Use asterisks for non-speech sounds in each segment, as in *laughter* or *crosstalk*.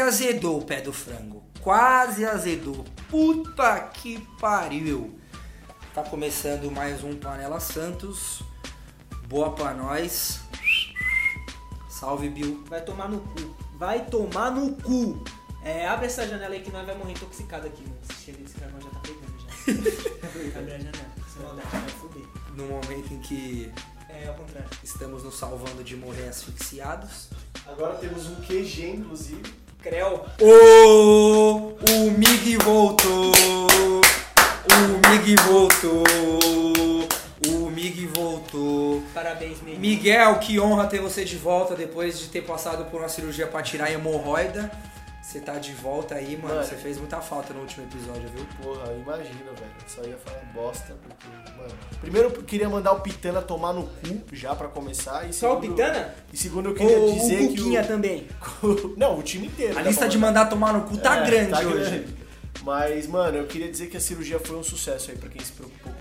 Quase azedou o pé do frango. Quase azedou. Puta que pariu. Tá começando mais um Panela Santos. Boa pra nós. Salve, Bill. Vai tomar no cu. Vai tomar no cu. É, abre essa janela aí que nós vai morrer intoxicado aqui. Mano. Esse cheiro desse carvão já tá pegando já. *laughs* abre a janela. Sem maldade, vai foder. No momento em que É, ao contrário. estamos nos salvando de morrer asfixiados. Agora temos um QG, inclusive. Creu. O, o Mig voltou. O Mig voltou. O Mig voltou. Parabéns, menino. Miguel, que honra ter você de volta depois de ter passado por uma cirurgia pra tirar a hemorroida. Você tá de volta aí, mano. Mano. Você fez muita falta no último episódio, viu? Porra, imagina, velho. Só ia falar bosta, porque, mano. Primeiro eu queria mandar o Pitana tomar no cu, já pra começar. E Só o Pitana? E segundo eu queria Ou dizer o que. Cuquinha também. O... *laughs* Não, o time inteiro. A dá lista de mandar tomar no cu tá É, grande tá hoje. grande. Mas, mano, eu queria dizer que a cirurgia foi um sucesso aí, pra quem se preocupou.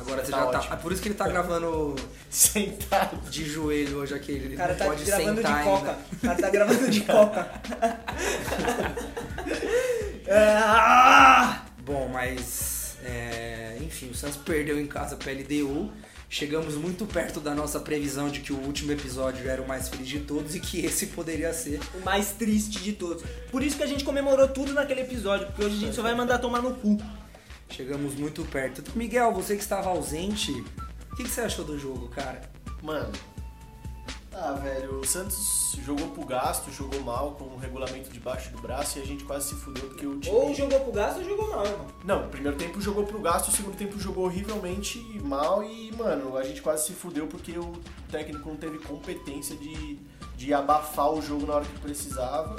Agora você Tá já tá. ótimo. É por isso que ele tá gravando *laughs* Sentado. de joelho hoje aqui. Ele O cara não tá pode gravando de coca. ainda. O cara tá gravando de coca. *laughs* Ah! Bom, mas. é, enfim, o Santos perdeu em casa pra LDU. Chegamos muito perto da nossa previsão de que o último episódio era o mais feliz de todos e que esse poderia ser. o mais triste de todos. Por isso que a gente comemorou tudo naquele episódio, porque hoje a gente só vai mandar tomar no cu. Chegamos muito perto. Então, Miguel, você que estava ausente, o que, que você achou do jogo, cara? Mano. Ah, velho, o Santos jogou pro gasto, jogou mal, com o regulamento debaixo do braço e a gente quase se fudeu porque o time. Ou jogou pro gasto ou jogou mal, irmão. Não, o primeiro tempo jogou pro gasto, o segundo tempo jogou horrivelmente mal e, mano, a gente quase se fudeu porque o técnico não teve competência de, de abafar o jogo na hora que precisava.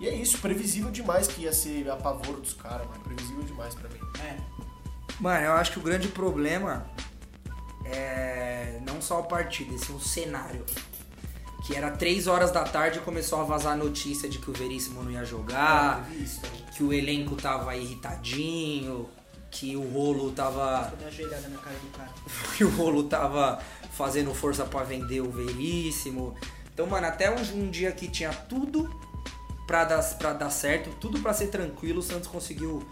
E é isso, previsível demais que ia ser a pavor dos caras, mano. Previsível demais pra mim. É. Mano, eu acho que o grande problema é não só a partida, esse é o cenário. Que era 3 horas da tarde e começou a vazar a notícia de que o Veríssimo não ia jogar, teve isso que o elenco tava irritadinho, que o rolo tava. Vou dar uma ajoelhada na cara do cara. *laughs* que o rolo tava fazendo força pra vender o Veríssimo. Então, mano, até um, um dia que tinha tudo pra dar, pra dar certo, tudo pra ser tranquilo, o Santos conseguiu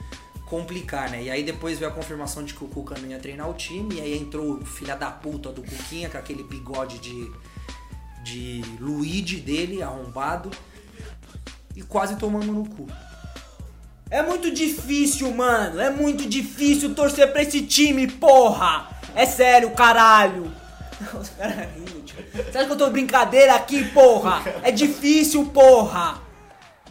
complicar, né? E aí depois veio a confirmação de que o Cuca não ia treinar o time, e aí entrou o filho da puta do Cuquinha, com aquele bigode de, de Luigi dele, arrombado, e quase tomando no cu. É muito difícil, mano. É muito difícil torcer pra esse time, porra. É sério, caralho. *laughs* Os caras rindo, tio. Você acha que eu tô brincadeira aqui, porra? É difícil, porra.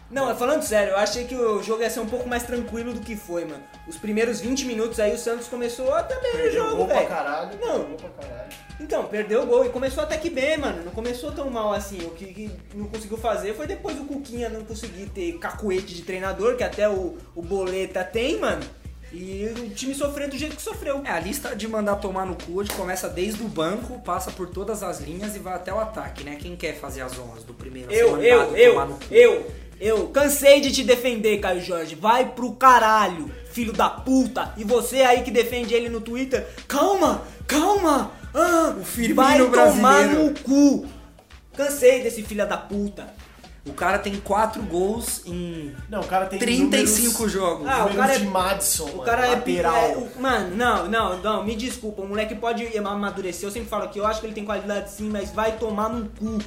Não, falando sério, eu achei que o jogo ia ser um pouco mais tranquilo do que foi, mano. Os primeiros 20 minutos aí o Santos começou até bem no Perdeu jogo, gol pra velho. caralho, Não. perdeu gol pra caralho. Então, perdeu o gol e começou até que bem, mano. Não começou tão mal assim. O que, que não conseguiu fazer foi depois o Cuquinha não conseguir ter cacuete de treinador, que até o, o Boleta tem, mano. E o time sofreu do jeito que sofreu. É, a lista de mandar tomar no cu começa desde o banco, passa por todas as linhas e vai até o ataque, né? Quem quer fazer as honras do primeiro Eu, eu, eu, tomar no cu? eu, eu cansei de te defender, Caio Jorge. Vai pro caralho, filho da puta. E você aí que defende ele no Twitter, calma, calma. Ah, O Firmino vai tomar brasileiro. no cu. Cansei desse filho da puta. O cara tem 4 gols em Não, o cara tem 35 números, jogos. Ah, o cara é- de Madison, O mano, cara é, lateral. é o- Mano, não, não, não, me desculpa. O moleque pode amadurecer. Eu sempre falo que eu acho que ele tem qualidade sim, mas vai tomar no cu.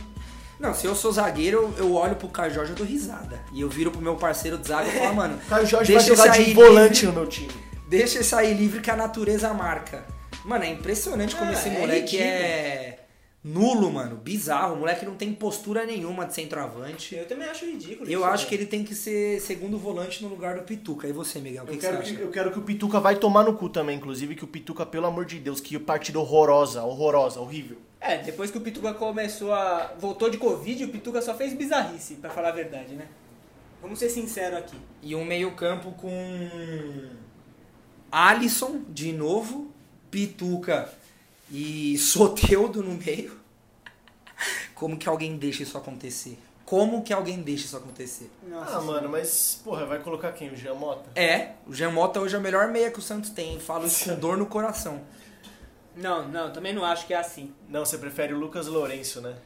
Não, se eu sou zagueiro, eu olho pro Caio Jorge e dou risada. E eu viro pro meu parceiro de zaga e falo, mano, *laughs* Caio Jorge deixa vai jogar de volante livre, no meu time. deixa ele sair livre que a natureza marca. Mano, é impressionante como Ah, esse é moleque é nulo, mano. Bizarro. O moleque não tem postura nenhuma de centroavante. Eu também acho ridículo. Eu isso, acho velho. que ele tem que ser segundo volante no lugar do Pituca. E você, Miguel, o que, Eu que quero você que, acha? eu quero que o Pituca vai tomar no cu também, inclusive, que o Pituca, pelo amor de Deus, que partida horrorosa, horrorosa, horrível. É, depois que o Pituca começou a. voltou de Covid, o Pituca só fez bizarrice, pra falar a verdade, né? Vamos ser sinceros aqui. E um meio-campo com Alisson de novo, Pituca e Soteudo no meio. Como que alguém deixa isso acontecer? Como que alguém deixa isso acontecer? Nossa, Ah, mano, mas, porra, vai colocar quem? O Jean Mota? É, o Jean Mota hoje é a melhor meia que o Santos tem. Falo isso com *laughs* dor no coração. Não, não, também não acho que é assim. Não, você prefere o Lucas Lourenço, né?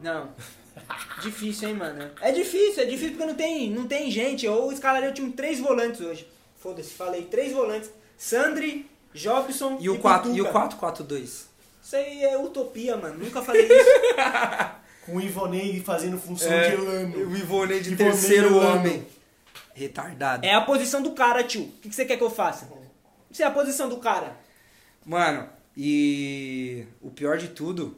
Não. *laughs* Difícil, hein, mano? É difícil, é difícil porque não tem, não tem gente. Eu escalaria o time três volantes hoje. Foda-se, falei três volantes. Sandri, Jobson E o 4 e o Pituca. 4-4-2? Isso aí é utopia, mano. Nunca falei isso. *laughs* Com o Ivonei fazendo função É, de Elano. O Ivonei de Ivonei terceiro homem. Retardado. É a posição do cara, tio. O que que você quer que eu faça? Isso é a posição do cara. Mano, e o pior de tudo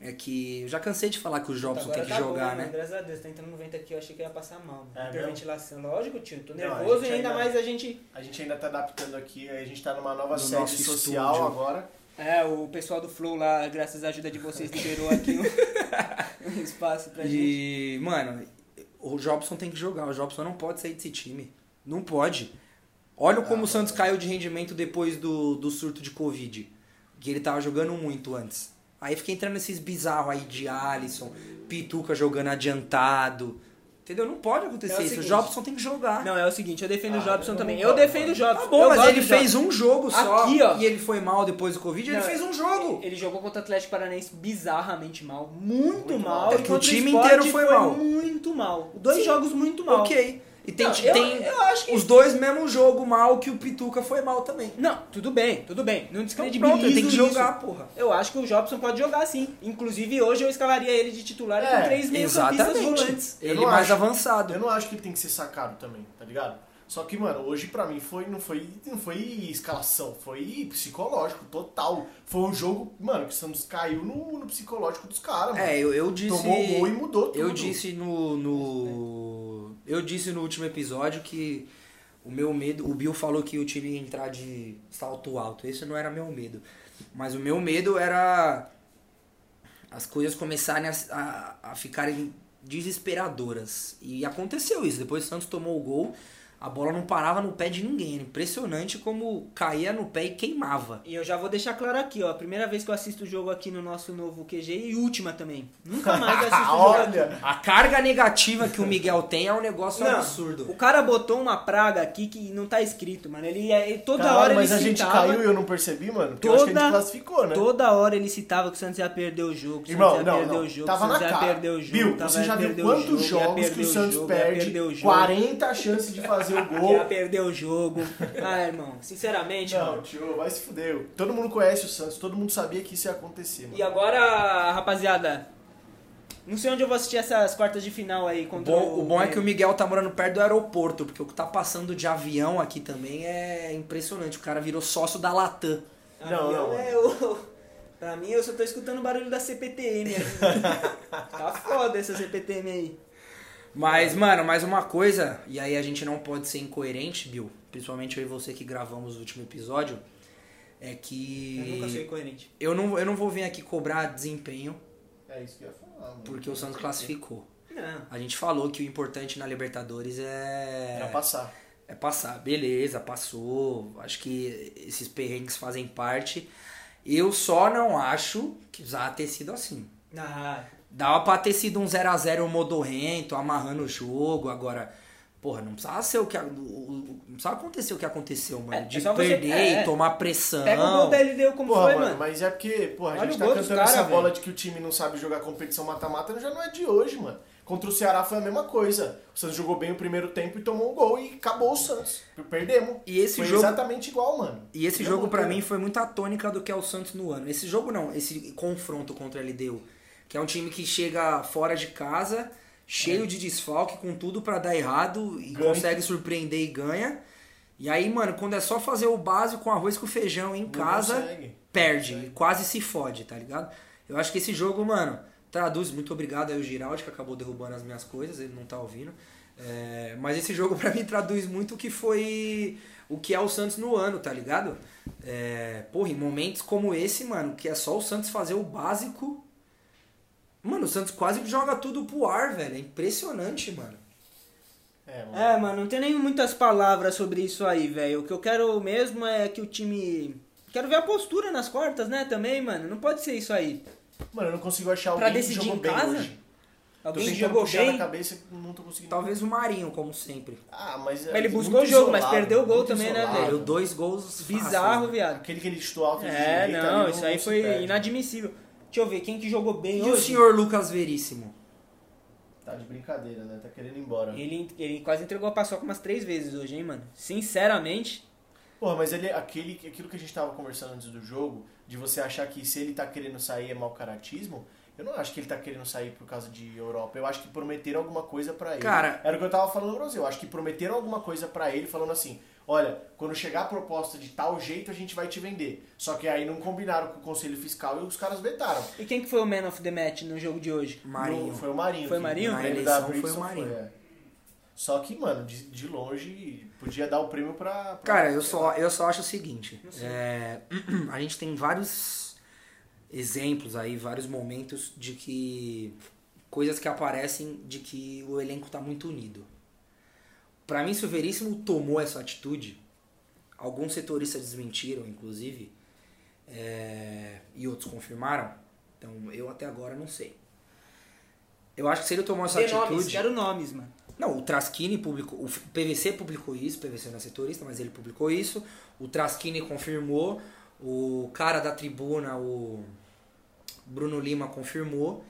é que eu já cansei de falar que o Jobson Agora tem que tá bom, jogar, mano. né? Graças a Deus, tá entrando no vento aqui, eu achei que ia passar mal. É Hiperventilação. Lógico, tio. Tô Não, nervoso gente e ainda ainda- mais a gente. A gente ainda tá adaptando aqui, a gente tá numa nova No sede social estúdio. agora. É, o pessoal do Flow lá, graças à ajuda de vocês, *laughs* liberou aqui um, *laughs* um espaço pra gente. E, mano, o Jobson tem que jogar. O Jobson não pode sair desse time. Não pode. Olha como Ah, o Santos caiu de rendimento depois do, do surto de Covid. Que ele tava jogando muito antes. Aí fica entrando esses bizarros aí de Alisson, Pituca jogando adiantado. Entendeu? Não pode acontecer É o isso. seguinte. o Jobson tem que jogar. Não, é o seguinte, eu defendo o Ah, Jobson eu também. concordo, Eu defendo o mano. Jobson. Tá bom, eu mas ele fez um jogo só Aqui, ó. e ele foi mal depois do Covid. Não, ele fez um jogo. Ele jogou contra o Atlético Paranaense bizarramente mal. Muito, Muito mal. mal. É que o time inteiro foi mal. Muito mal. Dois Sim. jogos muito mal. Ok. E tem, Não, tem eu- eu acho que- os dois mesmo jogo mal que o Pituca foi mal também. Não, tudo bem, tudo bem. Não Então descredibilizo pronto, ele tem que isso. jogar, porra. Eu acho que o Jobson pode jogar sim. Inclusive hoje eu escalaria ele de titular É, com três meio-campistas Exatamente. volantes. Eu Ele não mais acho- avançado. Eu não acho que ele tem que ser sacado também, tá ligado? Só que, mano, hoje pra mim foi, não, foi, não foi escalação, foi psicológico, total. Foi um jogo, mano, que o Santos caiu no, no psicológico dos caras, mano. É, eu, eu disse. Tomou gol e mudou tudo. Eu disse no, no. Eu disse no último episódio que o meu medo. O Bill falou que o time ia entrar de salto alto. Esse não era meu medo. Mas o meu medo era as coisas começarem a, a, a ficarem desesperadoras. E aconteceu isso. Depois o Santos tomou o gol. A bola não parava no pé de ninguém. Era impressionante como caía no pé e queimava. E eu já vou deixar claro aqui, ó. Primeira vez que eu assisto o jogo aqui no nosso novo QG e última também. Nunca mais eu assisto o jogo aqui. Olha, A carga negativa que o Miguel tem é um negócio Não, absurdo. O cara botou uma praga aqui que não tá escrito, mano. Ele, ele- toda caralho, hora ele mas a gente citava, caiu e eu não percebi, mano. Porque eu acho que a Toda- gente classificou, né? Toda hora ele citava que o Santos ia perder o jogo, que o Irmão, Santos ia não, perder não. o jogo, Tava que o na Santos ia cara. perder o jogo, Bill, tava você já viu quantos jogo, jogos que o Santos jogo, perde? perder o jogo, 40 chances de fazer o que gol. ia perder o jogo. Ah, irmão, sinceramente, Não, mano. tio, vai se fuder. Todo mundo conhece o Santos, todo mundo sabia que isso ia acontecer, mano. E agora, rapaziada, não sei onde eu vou assistir essas quartas de final aí O contra bom, o bom é que o. Miguel tá morando perto do aeroporto, porque o que tá passando de avião aqui também é impressionante. O cara virou sócio da Latam. Não, Avião não. É o... Pra mim, eu só tô escutando o barulho da CPTM. aí. *laughs* tá foda essa CPTM aí. Mas, mano, mais uma coisa, e aí a gente não pode ser incoerente, Bill, principalmente eu e você que gravamos o último episódio, é que Eu nunca sou incoerente. eu não, eu não vou vir aqui cobrar desempenho, É isso que eu ia falar, mano. porque o Santos classificou. Não. A gente falou que o importante na Libertadores é Era passar. É passar, beleza, passou. Acho que esses perrengues fazem parte. Eu só não acho que precisava ter sido assim. Ah, Dava pra ter sido um 0x0 modorrento, amarrando o jogo. Agora, porra, não precisava ser o que. Não precisava acontecer o que aconteceu, mano. É, de é só você- perder é. e tomar pressão. pega o gol da LDU como Porra, foi, mano, mas é porque, porra, a Olha gente o tá cantando cara, essa bola velho. de que o time não sabe jogar competição mata-mata, já não é de hoje, mano. Contra o Ceará foi a mesma coisa. O Santos jogou bem o primeiro tempo e tomou um gol e acabou o Santos. Perdemos. E esse foi jogo- exatamente igual, mano. E esse jogo pra coisa. mim foi muito a tônica do que é o Santos no ano. Esse jogo não, esse confronto contra a LDU, que é um time que chega fora de casa, cheio de desfalque, com tudo pra dar errado e Ganha. consegue surpreender e ganha. E aí, mano, quando é só fazer o básico com arroz com feijão em Não casa, consegue. perde, Consegue. quase se fode, tá ligado? Eu acho que esse jogo, mano, traduz, muito obrigado aí o Giraldi que acabou derrubando as minhas coisas, ele não tá ouvindo. É, mas esse jogo *laughs* pra mim traduz muito o que foi o que é o Santos no ano, tá ligado? É, porra, em momentos como esse, mano, que é só o Santos fazer o básico. Mano, o Santos quase joga tudo pro ar, velho. É impressionante, mano. É, mano. É, mano, não tem nem muitas palavras sobre isso aí, velho. O que eu quero mesmo é que o time. Quero ver a postura nas quartas, né, também, mano. Não pode ser isso aí. Mano, eu não consigo achar Pra alguém que decidir jogou em bem casa? hoje. Tô Alguém tentando jogou bem. cabeça não tô conseguindo. Talvez o Marinho, como sempre. Ah, mas... Mas ele é buscou o jogo, mas isolado, perdeu o gol também, né, isolado. velho? Deu dois gols Bizarro, fáceis, né? viado. Aquele que ele chutou alto de É, direita não, isso aí foi perde. inadmissível. Deixa eu ver, quem que jogou bem E hoje? o senhor Lucas Veríssimo? Tá de brincadeira, né? Tá querendo ir embora. Ele, ele quase entregou a paçoca umas três vezes hoje, hein, mano? Sinceramente. Porra, mas ele, aquele, aquilo que a gente tava conversando antes do jogo, de você achar que se ele tá querendo sair é mau caratismo, eu não acho que ele tá querendo sair por causa de Europa. Eu acho que prometeram alguma coisa pra ele. Cara- Era o que eu tava falando no Brasil. Eu acho que prometeram alguma coisa pra ele, falando assim: olha, quando chegar a proposta de tal jeito, a gente vai te vender. Só que aí não combinaram com o Conselho Fiscal e os caras vetaram. E quem que foi o man of the match no jogo de hoje? Marinho. No- foi o Marinho. Foi que- Marinho? o Na eleição foi o Marinho. é. Só que, mano, de, de longe, podia dar o prêmio pra. pra- Cara, eu só, eu só acho o seguinte. é, *clears throat* a gente tem vários exemplos aí, vários momentos de que. coisas que aparecem de que o elenco tá muito unido. Pra mim, se o Veríssimo tomou essa atitude, alguns setoristas desmentiram, inclusive, é, e outros confirmaram. Então, eu até agora não sei. Eu acho que se ele tomou essa Dê atitude. nomes, quero nomes, mano. Não, o Traskini publicou, o PVC publicou isso, o PVC não é setorista, mas ele publicou isso. O Traskini confirmou, o cara da tribuna, o Bruno Lima confirmou.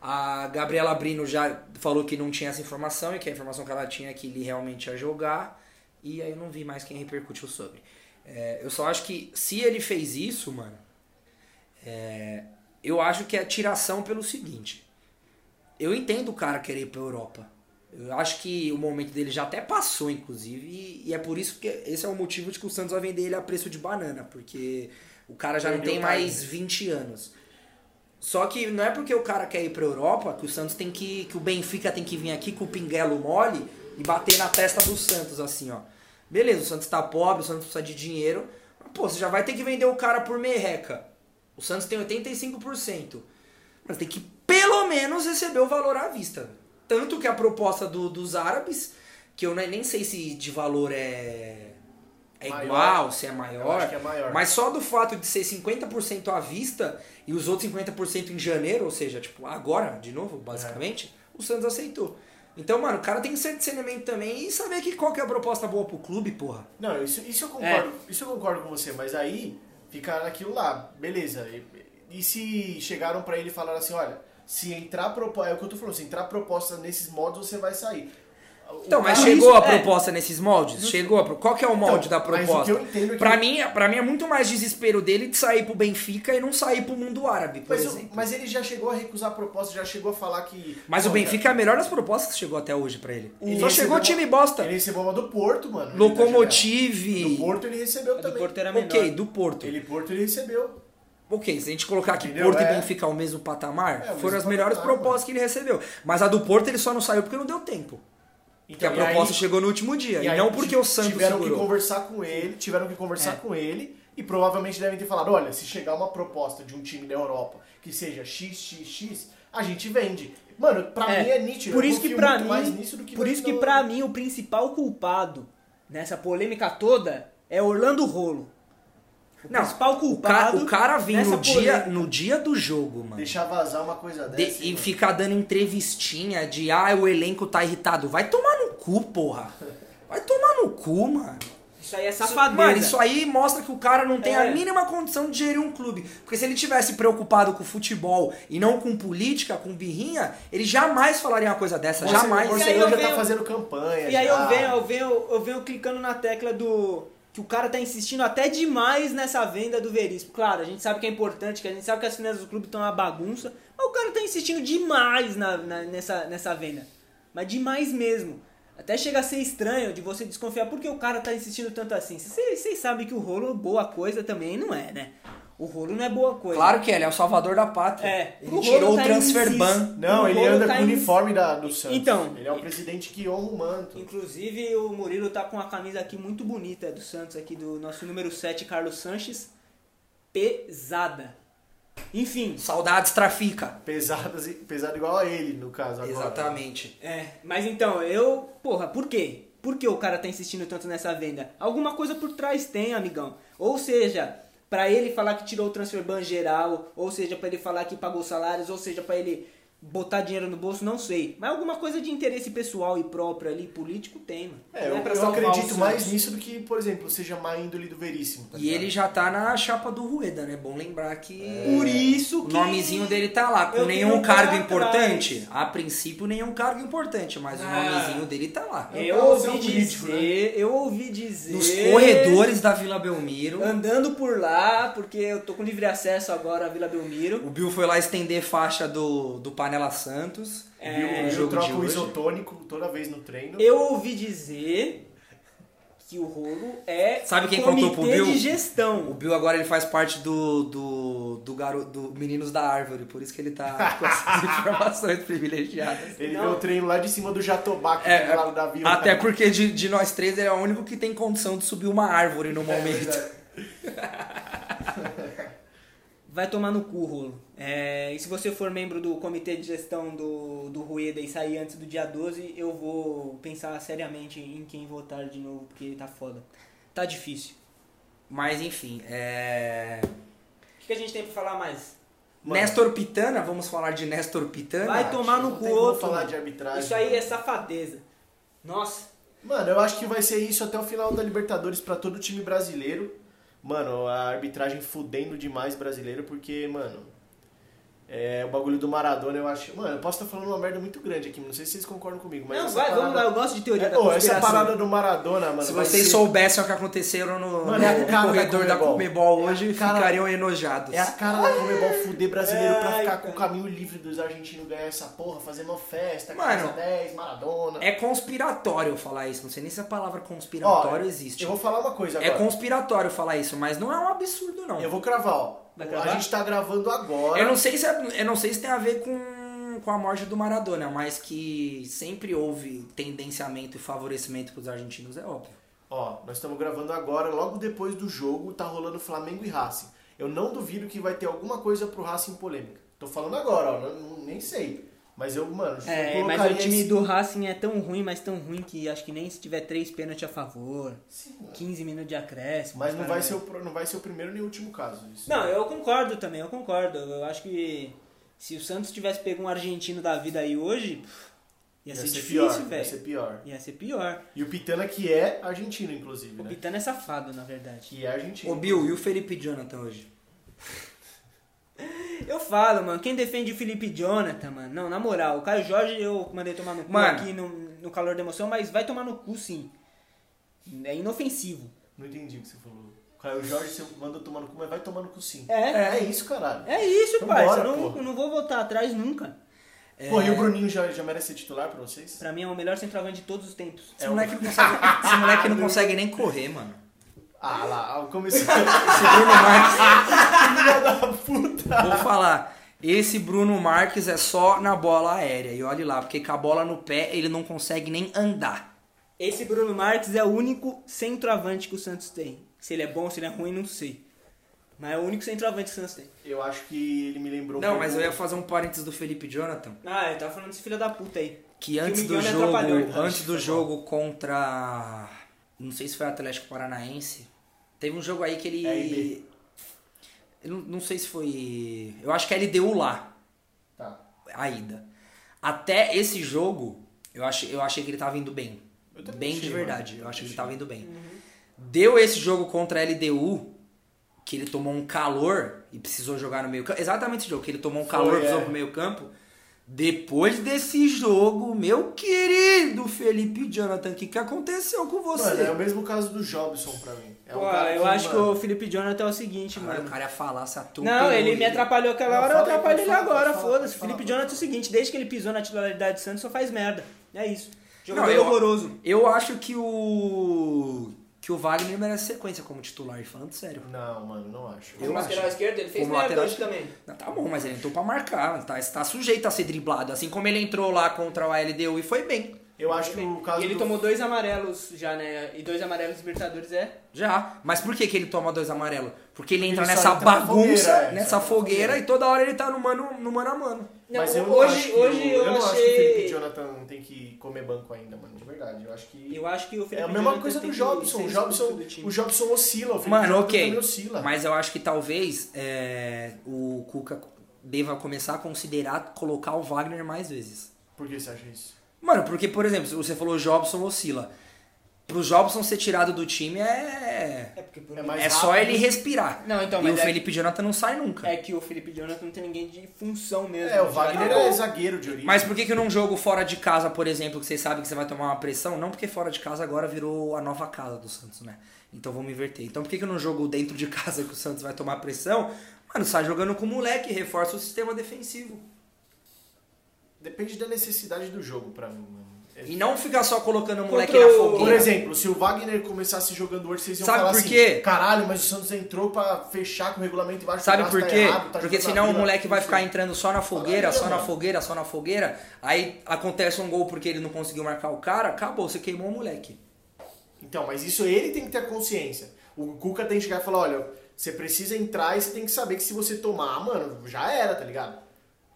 A Gabriela Brino já falou que não tinha essa informação e que a informação que ela tinha é que ele realmente ia jogar. E aí eu não vi mais quem repercutiu sobre. É, eu só acho que se ele fez isso, mano, é, eu acho que é tiração pelo seguinte. Eu entendo o cara querer ir pra Europa. Eu acho que o momento dele já até passou, inclusive, e, e é por isso que esse é o motivo de que o Santos vai vender ele a preço de banana, porque o cara já não Perdeu tem o mais time. 20 anos. Só que não é porque o cara quer ir pra Europa que o Santos tem que. que o Benfica tem que vir aqui com o pinguelo mole e bater na testa do Santos, assim, ó. Beleza, o Santos tá pobre, o Santos precisa de dinheiro. Mas, pô, você já vai ter que vender o cara por merreca. O Santos tem 85%. Mas tem que pelo menos receber o valor à vista. Tanto que a proposta do- dos árabes, que eu nem nem sei se de valor é, é Maior. igual, se é maior. acho que é maior. Mas só do fato de ser 50% à vista e os outros 50% em janeiro, ou seja, tipo, agora, de novo, basicamente, o Santos aceitou. Então, mano, o cara tem que ser discernimento também e saber que qual que é a proposta boa pro clube, porra. Não, isso, isso eu É. concordo. Isso eu concordo com você, mas aí fica naquilo lá, beleza. E, e se chegaram pra ele e falaram assim, olha, se entrar proposta, é o que eu tô falando, se entrar proposta nesses modos, você vai sair. O Então, mas cara- chegou a isso, é. proposta nesses moldes? Chegou a pro... Qual que é o molde Então, da o proposta? é que- Pra mim, pra mim é muito mais desespero dele de sair pro Benfica e não sair pro mundo árabe, por Mas, o- exemplo. mas ele já chegou a recusar a proposta, já chegou a falar que. Mas o Benfica é a melhor das propostas que chegou até hoje pra ele. ele Só chegou recebeu time bosta. Ele recebeu uma do Porto, mano. ele Locomotive. tá Do Porto ele recebeu A do também. Porto era menor. Ok, do Porto. Ele Porto ele recebeu. Ok, se a gente colocar aqui? Porto É. e Benfica ao mesmo patamar, É, o foram mesmo as melhores patamar, propostas que ele recebeu. Mas a do Porto ele só não saiu porque não deu tempo. Porque a Então, e proposta aí- chegou no último dia. E, aí não porque o Santos tiveram segurou. que conversar com ele, tiveram que conversar É. com ele e provavelmente devem ter falado, olha, se chegar uma proposta de um time da Europa que seja XXX, a gente vende. Mano, pra É, mim é nítido. Por isso que pra muito mim, mais nisso do que por isso que pra mim o principal culpado nessa polêmica toda é Orlando Rolo. O Não, principal o, ca- culpado. o cara vem no dia, polêmica. no dia do jogo, mano. deixar vazar uma coisa de- dessa. e mano. ficar dando entrevistinha de ah, o elenco tá irritado. Vai tomar no cu, porra. Vai tomar no cu, mano. Isso aí é Isso- safadeza. Mano, isso aí mostra que o cara não tem a É. mínima condição de gerir um clube. Porque se ele tivesse preocupado com futebol e não com política, com birrinha, ele jamais falaria uma coisa dessa. Você- jamais. O E aí eu já venho- tá fazendo campanha. E aí já. eu venho, eu venho, eu venho clicando na tecla do que o cara tá insistindo até demais nessa venda do Veríssimo. Claro, a gente sabe que é importante, que a gente sabe que as finanças do clube estão uma bagunça, mas o cara tá insistindo demais na, na- nessa, nessa venda. Mas demais mesmo. Até chega a ser estranho de você desconfiar porque o cara tá insistindo tanto assim. Vocês sabem que o rolo boa coisa também não é, né? O rolo não é boa coisa. Claro que ele é o salvador da pátria. É, Ele o tirou Rolo o tá transfer ban. Não, O ele anda tá com o uniforme da, do Santos. Então. Ele é o presidente que honra o manto. Inclusive o Murilo tá com uma camisa aqui muito bonita do Santos aqui do nosso número 7, Carlos Sanches. Pesada. Enfim, Saudades trafica. Pesadas, e- pesado igual a ele, no caso. Agora. Exatamente. é, mas então, eu, porra, por quê? Por que o cara tá insistindo tanto nessa venda? Alguma coisa por trás tem, amigão. Ou seja, pra ele falar que tirou o transfer ban geral, ou seja, pra ele falar que pagou salários, ou seja, pra ele botar dinheiro no bolso, não sei. Mas alguma coisa de interesse pessoal e próprio ali, político, tem, mano. É, Não eu, eu o acredito mais nisso do que, por exemplo, seja má índole do Veríssimo. tá E ligado? ele já tá na chapa do Rueda, né? Bom lembrar que. Por isso O que... nomezinho dele tá lá, com Eu nenhum um cargo importante. A princípio, nenhum cargo importante, mas o Ah. nomezinho dele tá lá. É Eu carrossel ouvi político, dizer, eu ouvi dizer... Nos corredores da Vila Belmiro. Andando por lá, porque eu tô com livre acesso agora à Vila Belmiro. O Bill foi lá estender faixa do, do Panela Santos. É, eu troco o isotônico toda vez no treino. Eu ouvi dizer que o rolo é Sabe quem comitê contou pro Bill? de O gestão. Bill agora ele faz parte do, do, do, garo, do Meninos da Árvore, por isso que ele tá *laughs* com essas informações privilegiadas. Ele Não. vê o treino lá de cima do Jatobá, que É, tem lá da vila. Até porque de, de nós três ele é o único que tem condição de subir uma árvore no É momento. verdade. Vai tomar no cu, rolo. É, e se você for membro do comitê de gestão do, do Rueda e sair antes do dia 12, eu vou pensar seriamente em quem votar de novo, porque tá foda. Tá difícil. Mas enfim, é... O que, que a gente tem pra falar mais? Mano. Nestor Pitana, vamos falar de Nestor Pitana. Vai tomar no cu outro. falar mano. de arbitragem. Isso aí é safadeza. Nossa. Mano, eu acho que vai ser isso até o final da Libertadores pra todo time brasileiro. Mano, a arbitragem fudendo demais brasileiro, porque, mano, é o bagulho do Maradona, eu acho. Mano, eu posso estar falando uma merda muito grande aqui, não sei se vocês concordam comigo, mas. Não, vai, parada... vamos lá, eu gosto de teoria É, da ô, essa conspiração. parada do Maradona, mano. Se vocês ser- soubessem o que aconteceram no, Mano, é no corredor da Comebol. Comebol hoje, É cara- ficariam enojados. É a cara da Comebol fuder brasileiro pra Ai, ficar com o caminho livre dos argentinos ganhar essa porra, fazendo uma festa, Mano, casa 10, Maradona. É conspiratório falar isso. Não sei nem se a palavra conspiratório Ó, existe. Eu vou falar uma coisa É agora. conspiratório falar isso, mas não é um absurdo, não. Eu vou cravar, ó. A gente tá gravando agora. Eu não sei se é- eu não sei se tem a ver com, com a morte do Maradona, mas que sempre houve tendenciamento e favorecimento pros argentinos, é óbvio. Ó, nós estamos gravando agora, logo depois do jogo, tá rolando Flamengo e Racing. Eu não duvido que vai ter alguma coisa pro Racing polêmica. Tô falando agora, ó, não- nem sei. Mas eu, mano, eu É, mas colocaria o time esse- do Racing é tão ruim, mas tão ruim que acho que nem se tiver três pênaltis a favor, Sim, mano. 15 minutos de acréscimo. Mas não vai, ser o, não vai ser o primeiro nem o último caso. Isso. Não, eu concordo também, eu concordo. Eu acho que se o Santos tivesse pego um argentino da vida aí hoje, pff, ia, ser, pior, difícil, Ia ser velho. pior. Ia ser pior. E o Pitana, que é argentino, inclusive, O né? Pitano é safado, na verdade. Que é argentino. Ô Bill, e o Felipe Jonathan hoje? Eu falo, mano, quem defende o Felipe Jonathan, mano? Não, na moral, o Caio Jorge eu mandei tomar no cu Mano. aqui no, no calor da emoção, mas vai tomar no cu sim. É inofensivo. Não entendi o que você falou. O Caio Jorge, você manda tomar no cu, mas vai tomar no cu sim. É, É isso, caralho. é isso, parça. Eu não, não vou voltar atrás nunca. Pô, e o Bruninho já, já merece ser titular pra vocês? Pra mim é o melhor centroavante de todos os tempos. Esse É moleque, não *laughs* consegue, esse moleque não consegue nem correr, mano. Ah *laughs* lá, começou. Esse Bruno Marques, Filha da puta! vou falar. Esse Bruno Marques é só na bola aérea. E olhe lá, porque com a bola no pé ele não consegue nem andar. Esse Bruno Marques é o único centroavante que o Santos tem. Se ele é bom, se ele é ruim, não sei. Mas é o único centroavante que o Santos tem. Eu acho que ele me lembrou Não, mas eu ia fazer um parênteses do Felipe Jonathan. Ah, eu tava falando desse filho da puta aí. Que antes o do jogo, antes do jogo contra, não sei se foi Atlético Paranaense, teve um jogo aí que ele, É, eu não, não sei se foi, eu acho que a LDU lá, Tá. a ida. Até esse jogo, eu achei, eu achei que ele tava indo bem, bem achei, de mano. verdade. Eu achei que ele tava indo bem. Deu esse jogo contra a LDU, que ele tomou um calor e precisou jogar no meio campo. Exatamente esse jogo, que ele tomou um calor e precisou é. pro meio campo. Depois desse jogo, meu querido Felipe Jonathan, o que, que aconteceu com você? Mano, é o mesmo caso do Jobson pra mim. É um Pô, cara eu acho que mano, o Felipe Jonathan é o seguinte, mano. o cara ia falar, se atropelou. Não, ele me atrapalhou aquela hora, eu atrapalho ele agora, foda-se. Felipe Jonathan é o seguinte, desde que ele pisou na titularidade do Santos, só faz merda. É isso. Jogador Não, eu- horroroso. Eu acho que o. que o Wagner merece sequência como titular, falando sério. Não, mano, não acho. Eu Como acho. lateral esquerdo, ele fez Como merda lateral também. Não, Tá bom, mas ele entrou pra marcar, tá, tá sujeito a ser driblado. Assim como ele entrou lá contra o LDU e foi bem. Eu acho que o caso E ele do... tomou dois amarelos já, né? E dois amarelos Libertadores é. Já. Mas por que, que ele toma dois amarelos? Porque ele entra Ele nessa entra bagunça, fogueira, é, nessa fogueira, fogueira. e toda hora ele tá no mano, no mano a mano. Não, Mas eu não hoje, acho que hoje o- eu, eu não acho que o achei. Felipe Jonathan tem que comer banco ainda, mano, de verdade. Eu acho que... Eu acho que o É Felipe a mesma Jonathan coisa do Jobson. O Jobson, o Jobson oscila, o Felipe Mano, Jonathan ok. também oscila. Mas eu acho que talvez é, o Cuca deva começar a considerar colocar o Wagner mais vezes. Por que você acha isso? Mano, porque, por exemplo, você falou o Jobson oscila. Pro Jobson ser tirado do time é. É porque por É É só ele respirar. Não, então, e mas o é- Felipe Jonathan não sai nunca. É que o Felipe Jonathan não tem ninguém de função mesmo. É, o Wagner lateral. é zagueiro de origem. Mas por que, que num jogo fora de casa, por exemplo, que você sabe que você vai tomar uma pressão? Não porque fora de casa agora virou a nova casa do Santos, né? Então vamos inverter. Então por que, que num jogo dentro de *laughs* casa que o Santos vai tomar pressão? Mano, sai jogando com o moleque, reforça o sistema defensivo. Depende da necessidade do jogo pra mim, mano. E não ficar só colocando o moleque Contra na fogueira. Por exemplo, se o Wagner começasse jogando hoje, vocês iam Sabe falar por assim, quê? caralho, mas o Santos entrou pra fechar com o regulamento embaixo Sabe do por braço, quê? tá errado, tá Porque senão o moleque vai ficar entrando só na fogueira, só na fogueira, só na fogueira. Aí acontece um gol porque ele não conseguiu marcar o cara, acabou, você queimou o moleque. Então, mas isso ele tem que ter consciência. O Cuca tem que chegar e falar, olha, você precisa entrar e você tem que saber que se você tomar, mano, já era, tá ligado?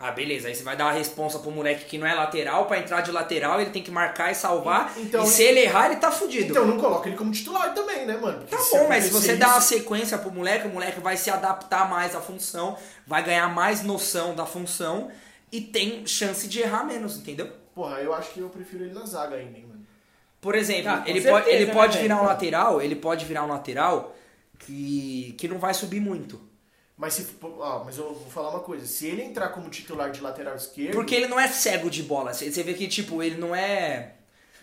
Ah, beleza. Aí você vai dar uma responsa pro moleque que não é lateral, pra entrar de lateral, ele tem que marcar e salvar. Então- e se ele errar, ele tá fudido. Então não coloca ele como titular também, né, mano? Porque Tá se bom, mas se você dá uma isso- sequência pro moleque, o moleque vai se adaptar mais à função, vai ganhar mais noção da função e tem chance de errar menos, entendeu? Porra, eu acho que eu prefiro ele na zaga ainda, hein, mano. Por exemplo, Ah, ele, certeza, pode, ele né, pode virar um lateral, ele pode virar um lateral que, que não vai subir muito. Mas se. Ó, mas eu vou falar uma coisa. Se ele entrar como titular de lateral esquerdo. Porque ele não é cego de bola. Você vê que, tipo, ele não é.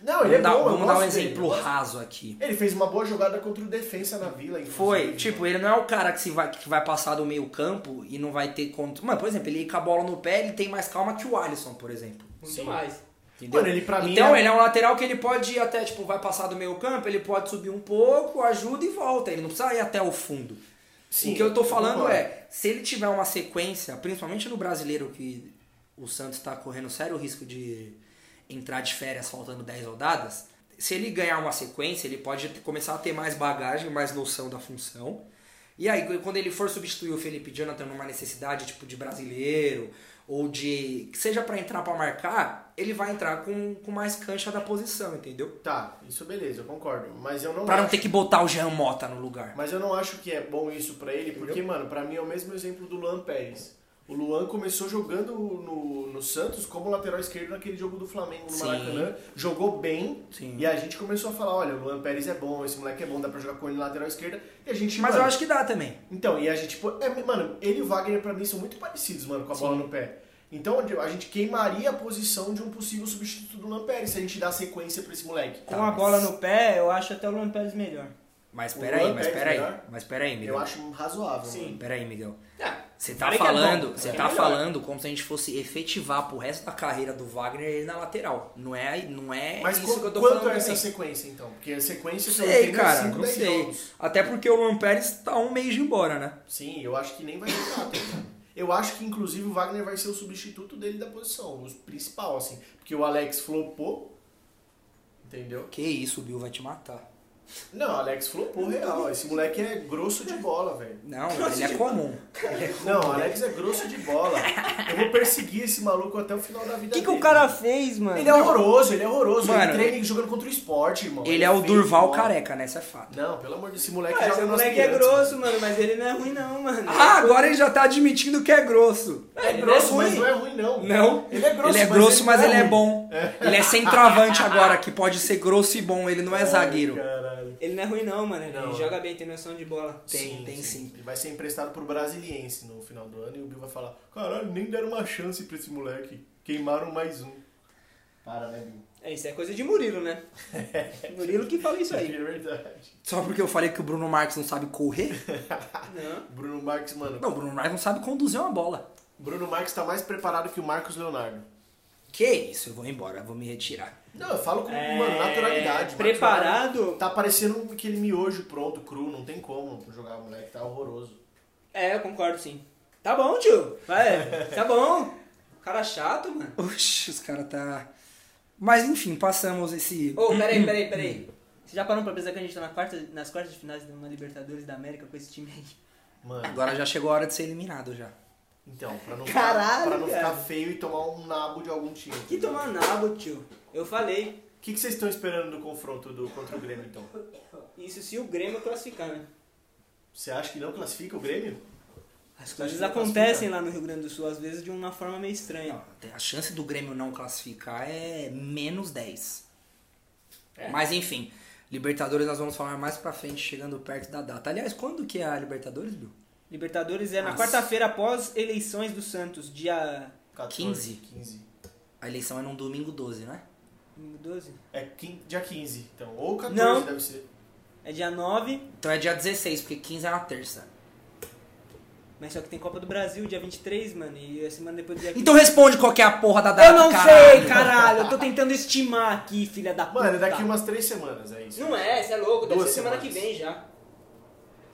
Não, ele é Vamos dar, bom, vamos dar um dele, exemplo gosto. raso aqui. Ele fez uma boa jogada contra o defensa na vila, inclusive. Foi, tipo, ele não é o cara que, se vai, que vai passar do meio campo e não vai ter contra. Mano, por exemplo, ele ir com a bola no pé, ele tem mais calma que o Alisson, por exemplo. Muito Sim. mais. Entendeu? Mano, ele pra mim então, é- ele é um lateral que ele pode ir até, tipo, vai passar do meio campo, ele pode subir um pouco, ajuda e volta. Ele não precisa ir até o fundo. Sim, o que eu tô falando concordo. é, se ele tiver uma sequência, principalmente no brasileiro, que o Santos tá correndo sério risco de entrar de férias faltando 10 rodadas, se ele ganhar uma sequência, ele pode começar a ter mais bagagem, mais noção da função. E aí, quando ele for substituir o Felipe Jonathan numa necessidade tipo de brasileiro, ou de. que seja pra entrar pra marcar, ele vai entrar com, com mais cancha da posição, entendeu? Tá, isso beleza, eu concordo. Mas eu não Pra não acho- ter que botar o Jean Mota no lugar. Mas eu não acho que é bom isso pra ele, porque, mano, pra mim é o mesmo exemplo do Luan Pérez. O Luan começou jogando no, no Santos como lateral esquerdo naquele jogo do Flamengo no Sim. Maracanã. Jogou bem. Sim. E a gente começou a falar, olha, o Luan Pérez é bom, esse moleque é bom, dá pra jogar com ele lateral esquerda. E a gente, Mas mano, eu acho que dá também. Então, e a gente, pô, é, mano, ele e o Wagner pra mim são muito parecidos, mano, com a bola Sim. no pé. Então a gente queimaria a posição de um possível substituto do Luan Pérez se a gente dá sequência pra esse moleque. Com Tá, a mas- bola no pé, eu acho até o Luan Pérez melhor. Mas peraí, mas peraí. Mas peraí, Miguel. Eu acho razoável. Sim. mano. Peraí, Miguel. Ah, Você tá é falando, você é tá melhor. falando como se a gente fosse efetivar pro resto da carreira do Wagner ele na lateral. Não é, não é Mas isso qu- que eu tô quanto falando. é essa sequência, então? Porque a sequência Não eu sei, é cara, cinco, não sei. jogos. Até porque o Luan Pérez tá um mês de ir embora, né? Sim, eu acho que nem vai jogar. Eu acho que, inclusive, o Wagner vai ser o substituto dele da posição, o principal, assim. Porque o Alex flopou, entendeu? Que isso, o Bill vai te matar. Não, o Alex flopou real. Esse moleque é grosso de bola, velho. Não, ele é comum. Não, o Alex é grosso de bola. Eu vou perseguir esse maluco até o final da vida O que, que o cara fez, mano? Ele é horroroso, ele é horroroso. Mano, ele treina jogando contra o esporte, irmão. Ele é o feio, Durval ó. careca, né? Isso é fato. Não, pelo amor de Deus, esse moleque Ah, joga esse moleque é grosso, mano, mas ele não é ruim não, mano. Ah, agora ele já tá admitindo que é grosso. É Ele grosso, é mas não é ruim, não. Não. Ele é grosso, ele é mas grosso, ele mas não é ele é ruim. bom. Ele é centroavante agora, que pode ser grosso e bom. Ele não é zagueiro. Ele não é ruim não, mano. Ele Não. joga bem, tem noção de bola. Tem, tem sim. Ele vai ser emprestado pro Brasiliense no final do ano e o Bill vai falar: caralho, nem deram uma chance pra esse moleque. Queimaram mais um. Para, né, Bill? É, isso é coisa de Murilo, né? *laughs* Murilo que fala isso É aí. verdade. Só porque eu falei que o Bruno Marques não sabe correr? Não. Bruno Marques, mano. Não, o Bruno Marques não sabe conduzir uma bola. Bruno Marques tá mais preparado que o Marcos Leonardo. Que isso, eu vou embora, eu vou me retirar. Não, eu falo com, É, mano, naturalidade. Preparado? Tá parecendo aquele miojo pronto, cru, não tem como jogar, moleque, tá horroroso. É, eu concordo sim. Tá bom, tio. Vai, tá bom. Cara chato, mano. Oxi, os caras tá. Mas enfim, passamos esse. Ô, peraí, peraí, peraí. Você já parou pra pensar que a gente tá na quarta, nas quartas de finais de uma Libertadores da América com esse time aí? Mano, Agora já chegou a hora de ser eliminado já. Então, pra não, Caralho, ficar, pra não cara. ficar feio e tomar um nabo de algum time. Que tomar nabo, tio. Eu falei. O que, que vocês estão esperando do confronto do, contra o Grêmio, então? Isso se o Grêmio classificar, né? Você acha que não classifica o Grêmio? As coisas acontecem lá no Rio Grande do Sul, às vezes de uma forma meio estranha. Não, a chance do Grêmio não classificar é menos 10. É. Mas enfim, Libertadores nós vamos falar mais pra frente, chegando perto da data. Aliás, quando que é a Libertadores, Bill? Libertadores é na quarta-feira após eleições do Santos, dia 14, 15. 15. A eleição é num domingo 12, né? domingo 12. É quin- dia 15, então. Ou 14 Não. deve ser. É dia 9, Então é dia 16, porque 15 é na terça. mas só que tem Copa do Brasil, dia 23, mano, e a semana depois do dia 15. Então responde qual que é a porra da data, Eu não caralho. sei, caralho, eu tô tentando estimar aqui, filha da puta. Mano, é daqui umas 3 semanas, é isso. Não é, você é louco, deve Duas ser semana semanas. que vem já.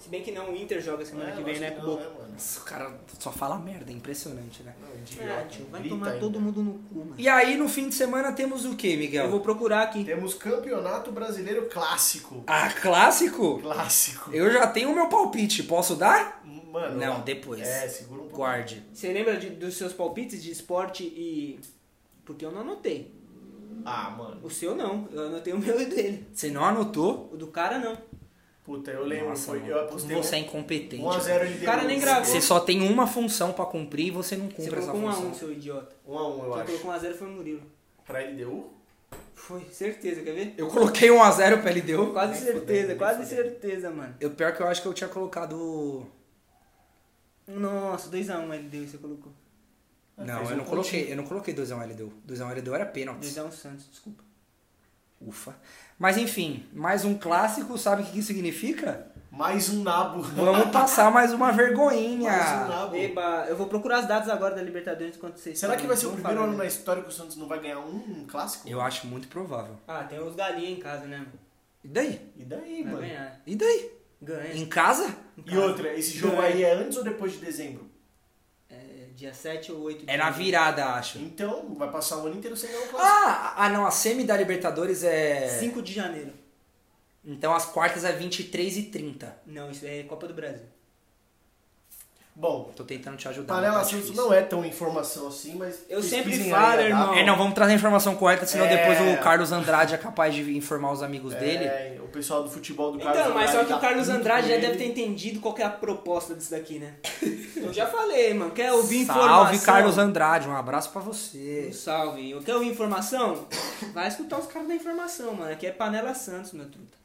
Se bem que não, o Inter joga semana É, que vem, né, que não, né, mano? Nossa, o cara só fala merda, é impressionante, né? Não, É, idiota, tio, vai tomar ainda. todo mundo no cu, mano. E aí, no fim de semana, temos o que, Miguel? Eu vou procurar aqui. Temos Campeonato Brasileiro Clássico. Ah, clássico? Clássico. Eu já tenho o meu palpite, posso dar? Mano. Não, depois. É, segura um pouco. Guarde. Você lembra de- dos seus palpites de esporte e. Porque eu não anotei. Ah, mano. O seu não, eu anotei o meu e o dele. Você não anotou? O do cara não. Puta, eu lembro. Nossa, foi, mano, eu apostei você é um- incompetente. 1x0 ele O cara nem gravou. Você só tem uma função pra cumprir e você não Você cumpre essa colocou um a função. um, seu idiota. 1x1, eu Quem acho. colocou um a zero foi o Murilo. Pra LDU? Foi, certeza, quer ver? Eu coloquei 1x0 pra LDU. Quase Nem certeza, fudendo, nem quase fudendo. certeza, mano. Eu, pior que eu acho que eu tinha colocado. Nossa, 2x1 ele deu, você colocou. Não, eu um não coloquei. Eu não coloquei 2x1 LDU. 2x1 LDU era pênalti. 2x1 Santos, desculpa. Ufa. Mas enfim, mais um clássico, sabe o que isso significa? Mais um nabo. Vamos passar mais uma vergonhinha. Mais um nabo. Eba, eu vou procurar as datas agora da Libertadores enquanto vocês Será que vai ser o primeiro ano né? na história que o Santos não vai ganhar um clássico? Eu acho muito provável. Ah, tem os galinhos em casa, né? mano? E daí? E daí, Vai mano? ganhar. E daí? Ganha. Em casa? E outra, esse jogo Ganha. aí é antes ou depois de dezembro? Dia 7 ou 8 de É na virada, acho. Então, vai passar o ano inteiro sem ganhar um clássico. Ah, ah não, a semi da Libertadores é. 5 de janeiro. Então as quartas é 23 e 30. Não, isso é Copa do Brasil. Bom, Tô tentando te ajudar. Panela tá difícil. não é tão informação assim, mas... Eu sempre falo, irmão. É, não, vamos trazer a informação correta, senão É. depois o Carlos Andrade é capaz de informar os amigos dele. É, o pessoal do futebol do Carlos Então, mas só que o tá Carlos Andrade já ele. deve ter entendido qual que é a proposta disso daqui, né? Eu já falei, mano. Quer ouvir Salve informação? Carlos Andrade, um abraço pra você. Um salve. Eu quero ouvir informação? Vai escutar os caras da informação, mano. Aqui é Panela Santos, meu truta.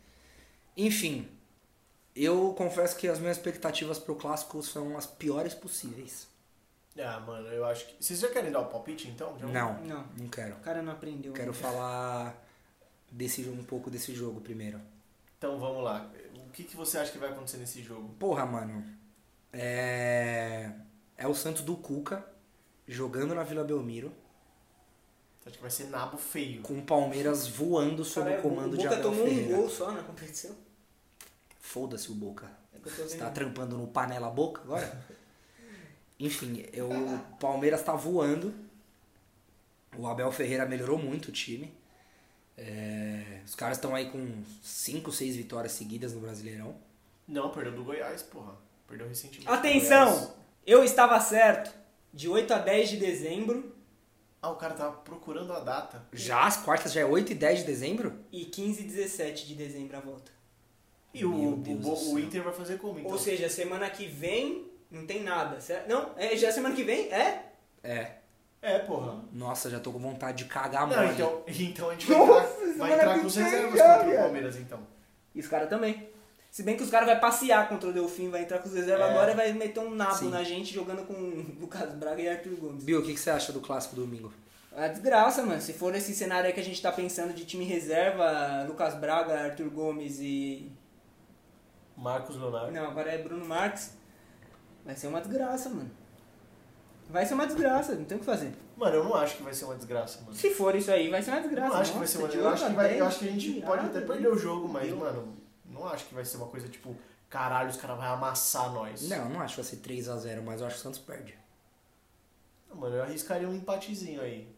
Enfim, eu confesso que as minhas expectativas pro clássico são as piores possíveis. Ah, mano, eu acho que... Vocês já querem dar o palpite, então? Já- Não, Não. não quero. O cara não aprendeu. Quero ainda. falar desse jogo, um pouco desse jogo primeiro. Então, vamos lá. O que, que você acha que vai acontecer nesse jogo? Porra, mano. É. É o Santos do Cuca jogando na Vila Belmiro, Você acha que vai ser nabo feio? com o Palmeiras voando sob Cara, o comando o de Boca Abel tomou Ferreira. um gol só na competição. Foda-se o Boca. É Você tá trampando no panela boca agora? *laughs* Enfim, eu, o Palmeiras tá voando. O Abel Ferreira melhorou muito o time. É, os caras estão aí com 5, 6 vitórias seguidas no Brasileirão. Não, perdeu do Goiás, porra. Perdeu recentemente. Atenção! Eu estava certo. De 8 a 10 de dezembro Ah, o cara tava procurando a data. Já as quartas já é 8 e 10 de dezembro? e 15 e 17 de dezembro a volta. E o, o, o. Inter vai fazer como, então? Ou seja, semana que vem não tem nada, certo? Não, é já semana que vem? É? É. É, porra. Nossa, já tô com vontade de cagar mole. então, *laughs* então a gente vai Nossa, entrar, vai entrar com os reservas contra o. Palmeiras, então. E os caras também. Se bem que os caras vão passear contra o Delfim, vai entrar com os reservas É. agora e vai meter um nabo Sim. na gente jogando com Lucas Braga e Arthur Gomes. Bill, o que, que você acha do clássico domingo? É desgraça, mano. Se for esse cenário aí que a gente tá pensando de time reserva, Lucas Braga, Arthur Gomes e. Marcos Leonardo. Não, agora é Bruno Marques. Vai ser uma desgraça, mano. Vai ser uma desgraça, não tem o que fazer. Mano, eu não acho que vai ser uma desgraça, mano. Se for isso aí, vai ser uma desgraça. não acho que vai ser uma de eu acho que, vai, a eu acho que a dez, gente pode até perder o jogo, mas, mano, não acho que vai ser uma coisa tipo, caralho, os caras vão amassar nós. Não, não acho que vai ser 3x0, mas eu acho que o Santos perde. Não, Mano, eu arriscaria um empatezinho aí.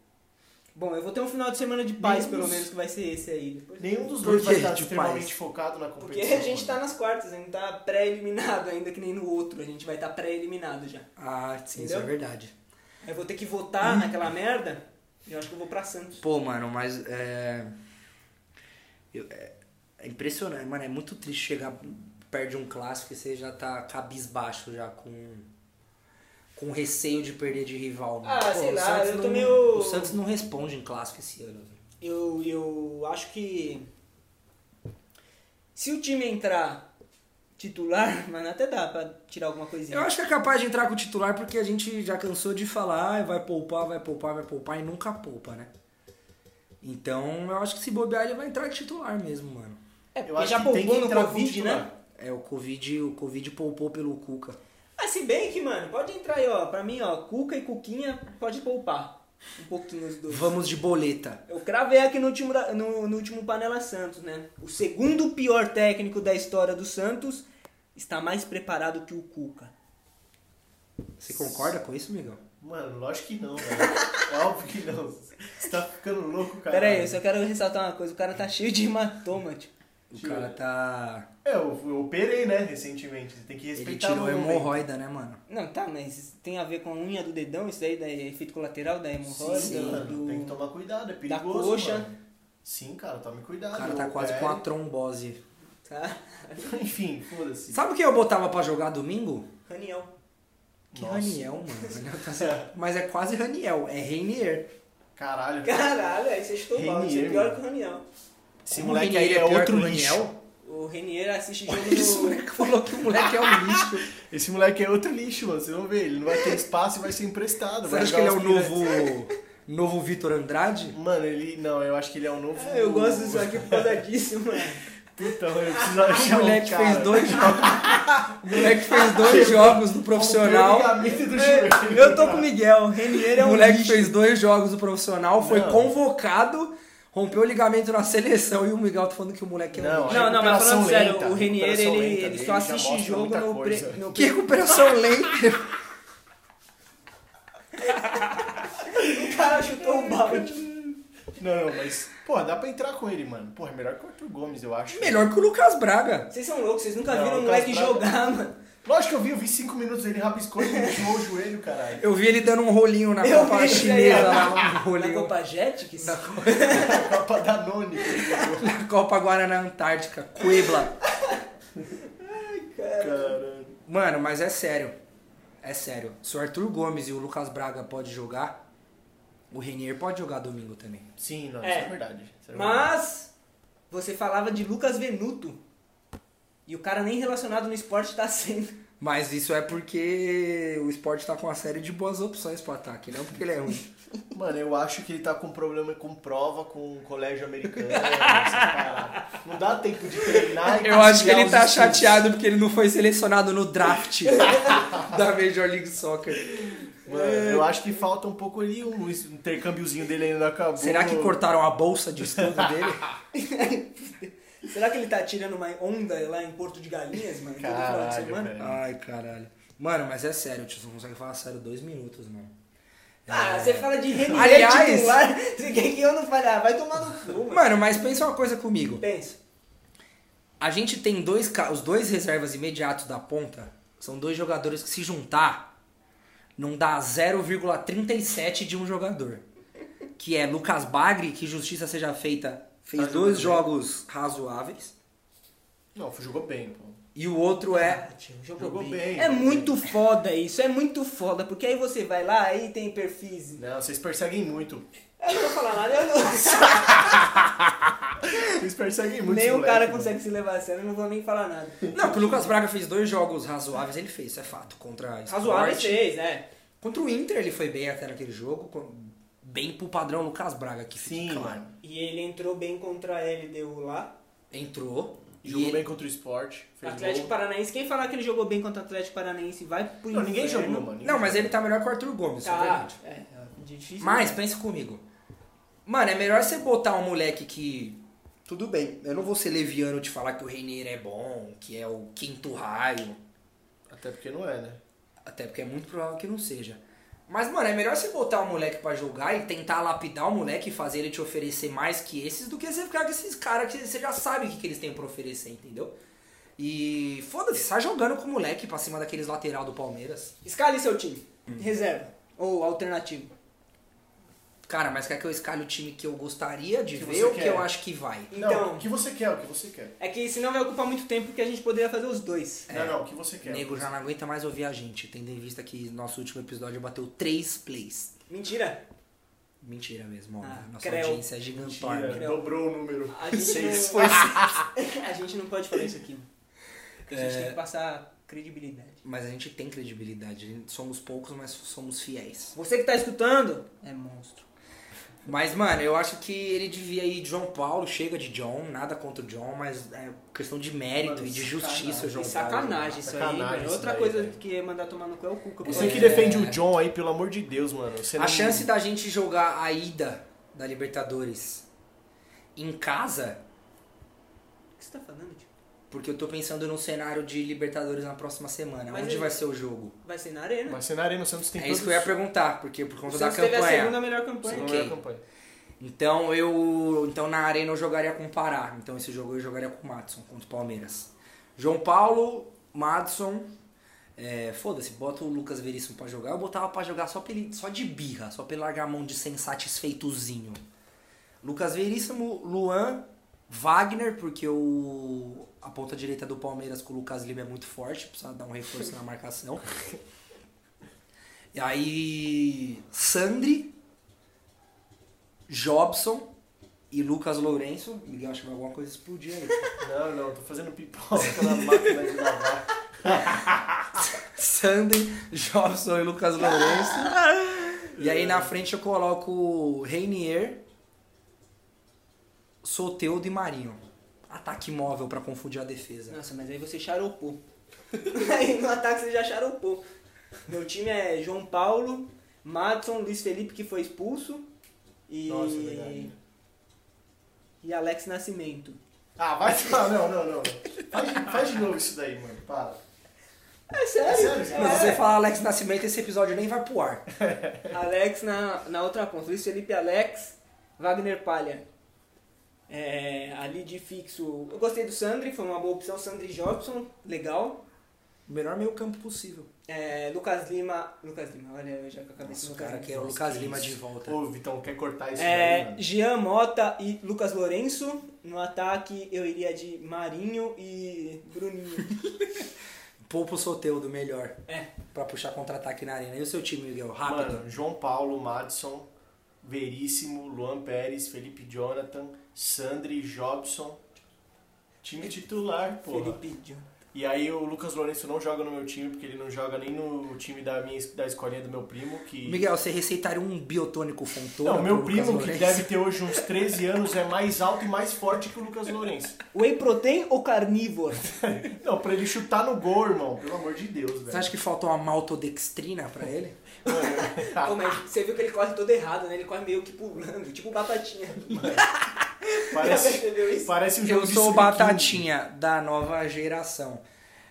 Bom, eu vou ter um final de semana de paz, Nenhum pelo dos- menos, que vai ser esse aí. Depois... Nenhum dos Por dois vai estar extremamente focado na Porque competição. a gente tá nas quartas, a gente tá pré-eliminado ainda que nem no outro. A gente vai estar tá pré-eliminado já. Ah, sim, isso Entendeu? é verdade. Eu vou ter que votar naquela merda. Eu acho que eu vou pra Santos. Pô, mano, mas é. eu- é, é impressionante, mano. É muito triste chegar perto de um clássico e você já tá cabisbaixo já com. Com receio de perder de rival. mano. Ah, sei o lá, Santos eu tô não- meio- O Santos não responde em clássico esse ano. Eu, eu acho que se o time entrar titular, *laughs* mano, até dá pra tirar alguma coisinha. Eu acho que é capaz de entrar com o titular porque a gente já cansou de falar, "Ah, vai poupar, vai poupar, vai poupar e nunca poupa, né? Então eu acho que se bobear ele vai entrar de titular mesmo, mano. É, Eu porque acho já que tem que poupou no Covid, né? É, o Covid, o Covid poupou pelo Cuca. Mas se bem que, mano, pode entrar aí, ó. Pra mim, ó, Cuca e Cuquinha pode poupar. Um pouquinho os dois. Vamos de boleta. Eu cravei aqui no último, da- no, no último Panela Santos, né? O segundo pior técnico da história do Santos está mais preparado que o Cuca. Você concorda com isso, Miguel? Mano, lógico que não, velho. É óbvio que não. Você tá ficando louco, cara. Pera aí, eu só quero ressaltar uma coisa. O cara tá cheio de hematoma, tio. O Tira. cara tá. É, eu, eu operei, né, recentemente. Você tem que Ele respeitar tirou o a hemorroida, né, mano? Não, tá, mas tem a ver com a unha do dedão? Isso daí é efeito colateral da hemorroida? Sim, mano, do... tem que tomar cuidado, é perigoso, coxa. mano. Sim, cara, tome cuidado. O cara tá quase com a trombose. Tá? *laughs* Enfim, foda-se. Sabe quem eu botava pra jogar domingo? Raniel. Que Nossa. Raniel, mano. *laughs* Tá. Mas é quase Raniel, é Reinier. Caralho. Caralho, aí você estou mal. Isso é pior mano. que o Raniel. Esse Como moleque Renier aí é pior outro o lixo. O Renier assiste jogo *laughs* Esse no... moleque falou que o moleque é um *laughs* lixo. Esse moleque é outro lixo, mano. Vocês vão ver. Ele não vai ter espaço e vai ser emprestado. Você vai acha que ele é o novo. *laughs* Novo Vitor Andrade? Mano, ele. Não, eu acho que ele é o novo. Ah, eu gosto disso aqui por causa disso, mano. Então, eu preciso O achar um moleque cara. fez dois jogos. O moleque fez dois jogos no profissional. O do É, eu tô com o Miguel. O Renier é O um moleque lixo. fez dois jogos no profissional, foi Não. convocado, rompeu o ligamento na seleção e o Miguel tá falando que o moleque é um Não, lixo. Não, não, mas falando sério, lenta, o Renier, ele, lenta ele só assiste jogo no, pre, no Que recuperação *laughs* lenta. O cara chutou o balde. Não, não, mas. Porra, dá pra entrar com ele, mano. Porra, é melhor que o Arthur Gomes, eu acho. Melhor que o Lucas Braga. Vocês são loucos, vocês nunca Não, viram um o moleque Braga- jogar, mano. Lógico que eu vi, eu vi cinco minutos ele rabiscou e *laughs* enfiou o joelho, caralho. Eu vi ele dando um rolinho na Eu Copa vi Chinesa ó. lá, um Na rolinho. Copa Jet, que Na Copa Danone. jogou. *laughs* Na Copa Guaraná Antártica, Puebla. Caralho. Mano, mas é sério. É sério. Se o Arthur Gomes e o Lucas Braga pode jogar, o Renier pode jogar domingo também. Sim, não, É. isso é verdade. Isso é verdade. Mas você falava de Lucas Venuto. E o cara nem relacionado no esporte tá sendo. Mas isso é porque o esporte tá com uma série de boas opções pro ataque, não porque ele é ruim. *laughs* Mano, eu acho que ele tá com problema com prova, com colégio americano. *laughs* Não dá tempo de treinar e Eu acho que ele tá estudos. chateado porque ele não foi selecionado no draft *laughs* da Major League Soccer. Mano, eu acho que falta um pouco ali, um intercâmbiozinho dele ainda não acabou. Será que cortaram a bolsa de estudo dele? Será que ele tá tirando uma onda lá em Porto de Galinhas, mano? todo final de Caralho, semana? velho. Ai, caralho. Mano, mas é sério, tio, você não consegue falar sério dois minutos, mano. Ah, É. você fala de Renier Aliás- titular, *laughs* você quer que eu não fale? Ah, vai tomar no cu, mano. Mano, mas pensa uma coisa comigo. Pensa. A gente tem dois, ca- os dois reservas imediatos da ponta, são dois jogadores que se juntar, não dá 0,37 de um jogador. Que é Lucas Bagre, que justiça seja feita, fez Tá dois jogos razoáveis. Não, jogou bem, pô. E o outro é. Jogou bem. É muito foda isso, é muito foda, porque aí você vai lá, aí tem perfis. Não, vocês perseguem muito. Eu não vou falar nada, eu não. *laughs* Vocês perseguem muito nem o cara moleque, consegue se levar a sério, eu não vou nem falar nada. Não, que o Lucas Braga fez dois jogos razoáveis, ele fez, isso é fato. Contra Sport. fez, né? Contra o Inter ele foi bem até naquele jogo, bem pro padrão Lucas Braga, que Sim, fica claro. mano. E ele entrou bem contra a LDU lá. Entrou. Jogou ele- bem contra o esporte. Atlético gol. Paranaense. Quem falar que ele jogou bem contra o Atlético Paranaense vai pro Não, ninguém jogou, mano. ninguém Não, mas jogou. ele tá melhor que o Arthur Gomes, isso é Tá, verdade. é, é difícil. Mas pensa comigo. Mano, é melhor você botar um moleque que. Tudo bem, eu não vou ser leviano te falar que o Reinier é bom, que é o quinto raio. Até porque não é, né? Até porque é muito provável que não seja. Mas, mano, é melhor você botar um moleque pra jogar e tentar lapidar o moleque e fazer ele te oferecer mais que esses do que você ficar com esses caras que você já sabe o que, que eles têm pra oferecer, entendeu? E foda-se, sai jogando com o moleque pra cima daqueles lateral do Palmeiras. Escale seu time. Hum. Reserva. Ou alternativo. Cara, mas quer que eu escalhe o time que eu gostaria de Que ver ou que quer. eu acho que vai? Não, Então, o que você quer, o que você quer. é que senão vai ocupar muito tempo porque a gente poderia fazer os dois. Não, não, o que você O quer. nego já não aguenta mais ouvir a gente, tendo em vista que nosso último episódio bateu 3 plays. Mentira. Mentira mesmo, ó. Ah, Nossa creu. audiência é gigantona. Mentira, dobrou o número. A gente Seis. não... *laughs* a gente não pode falar isso aqui. Porque a gente É. tem que passar credibilidade. Mas a gente tem credibilidade. Somos poucos, mas somos fiéis. Você que tá escutando é monstro. Mas, mano, eu acho que ele devia ir João Paulo, chega de John, nada contra o John, mas é questão de mérito Mano, e de justiça o João E Paulo. sacanagem isso aí, Sacanagem mano. isso Outra daí, coisa velho. que é mandar tomar no cu é o Cuca. Você que defende o John aí, pelo amor de Deus, mano. Você A não- chance da gente jogar a ida da Libertadores em casa, O que você tá falando, tio? Porque eu tô pensando num cenário de Libertadores na próxima semana. Mas Onde ele- vai ser o jogo? Vai ser na arena. Mas você na Arena, o Santos tem É todos... isso que eu ia perguntar, porque por o conta da Santos teve a campanha. segunda melhor campanha. Não Ok. é a campanha. Então eu. Então na arena eu jogaria com o Pará. Então esse jogo eu jogaria com o Madison contra o Palmeiras. João Paulo, Madison. É, Foda-se, bota o Lucas Veríssimo pra jogar. Eu botava pra jogar só, pra ele, só de birra, só pra ele largar a mão de ser insatisfeitozinho. Lucas Veríssimo, Luan, Wagner, porque o, a ponta direita do Palmeiras com o Lucas Lima é muito forte, precisa dar um reforço na marcação. E aí, Sandri, Jobson e Lucas Lourenço. Miguel, acho que vai alguma coisa explodir aí. Não, não, tô fazendo pipoca na máquina de lavar. Sandri, Jobson e Lucas Lourenço. E aí na frente eu coloco Reinier, Soteudo e Marinho. Ataque móvel pra confundir a defesa. Nossa, mas aí você charopou. *laughs* aí no ataque você já charopou. Meu time é João Paulo, Madison, Luiz Felipe que foi expulso e. Nossa, é verdade. E Alex Nascimento. Ah, vai falar, não, não, não. Faz, de- faz de novo isso daí, mano. Para. É sério? É sério? Mas se você falar Alex Nascimento, esse episódio nem vai pro ar. *laughs* Alex na, na outra ponta. Luiz Felipe Alex, Wagner Palha. É, ali de fixo. Eu gostei do Sandri, foi uma boa opção. Sandri Jobson, legal. O melhor meio campo possível. É, Lucas Lima. Lucas Lima, olha, eu já com a cabeça Nossa, cara Lucas quer o Lima. Lucas Lima de volta. Ô, Vitão, quer cortar isso daí, É, mano? Jean Mota e Lucas Lourenço. No ataque eu iria de Marinho e Bruninho. *laughs* Poupa o Soteudo melhor. É. Pra puxar contra-ataque na arena. E o seu time, Miguel? Rápido. Mano, João Paulo, Madison, Veríssimo, Luan Pérez, Felipe Jonathan, Sandri, Jobson. Time titular, porra. Felipe John. E aí o Lucas Lourenço não joga no meu time, porque ele não joga nem no time da minha da escolinha do meu primo, que... Miguel, você receitaria um biotônico fontoura? Não, meu primo, que deve ter hoje uns 13 anos, é mais alto e mais forte que o Lucas Lourenço. Whey protein ou carnívoro? *laughs* Não, pra ele chutar no gol, irmão, pelo amor de Deus, Você velho. acha que faltou uma maltodextrina pra ele? *laughs* Pô, mas você viu que ele corre todo errado, né? Ele corre meio que pulando, tipo batatinha. Já *laughs* *laughs* Parece, parece um jogo Eu sou batatinha da nova geração.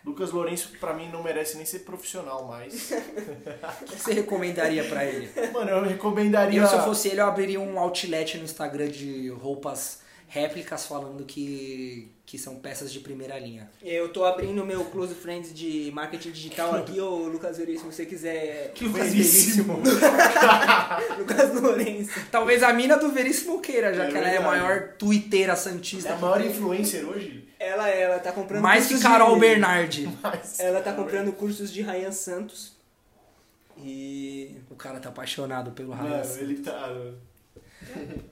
Lucas Lourenço, pra mim, não merece nem ser profissional mais. *laughs* O que você recomendaria pra ele? Mano, eu recomendaria... Eu, se eu fosse ele, eu abriria um outlet no Instagram de roupas réplicas falando que, que são peças de primeira linha. Eu tô abrindo meu Close Friends de marketing digital aqui, ô Lucas Veríssimo, se você quiser. Veríssimo. *laughs* Lucas Lourenço. Talvez a mina do Veríssimo queira, já É que ela é a verdade. maior twitteira É santista. a maior influencer hoje. Ela, ela tá comprando Mais que Carol de... Bernardi. *laughs* Mas... Ela tá comprando cursos de Ryan Santos. E. O cara tá apaixonado pelo Mano, Raias. ele tá...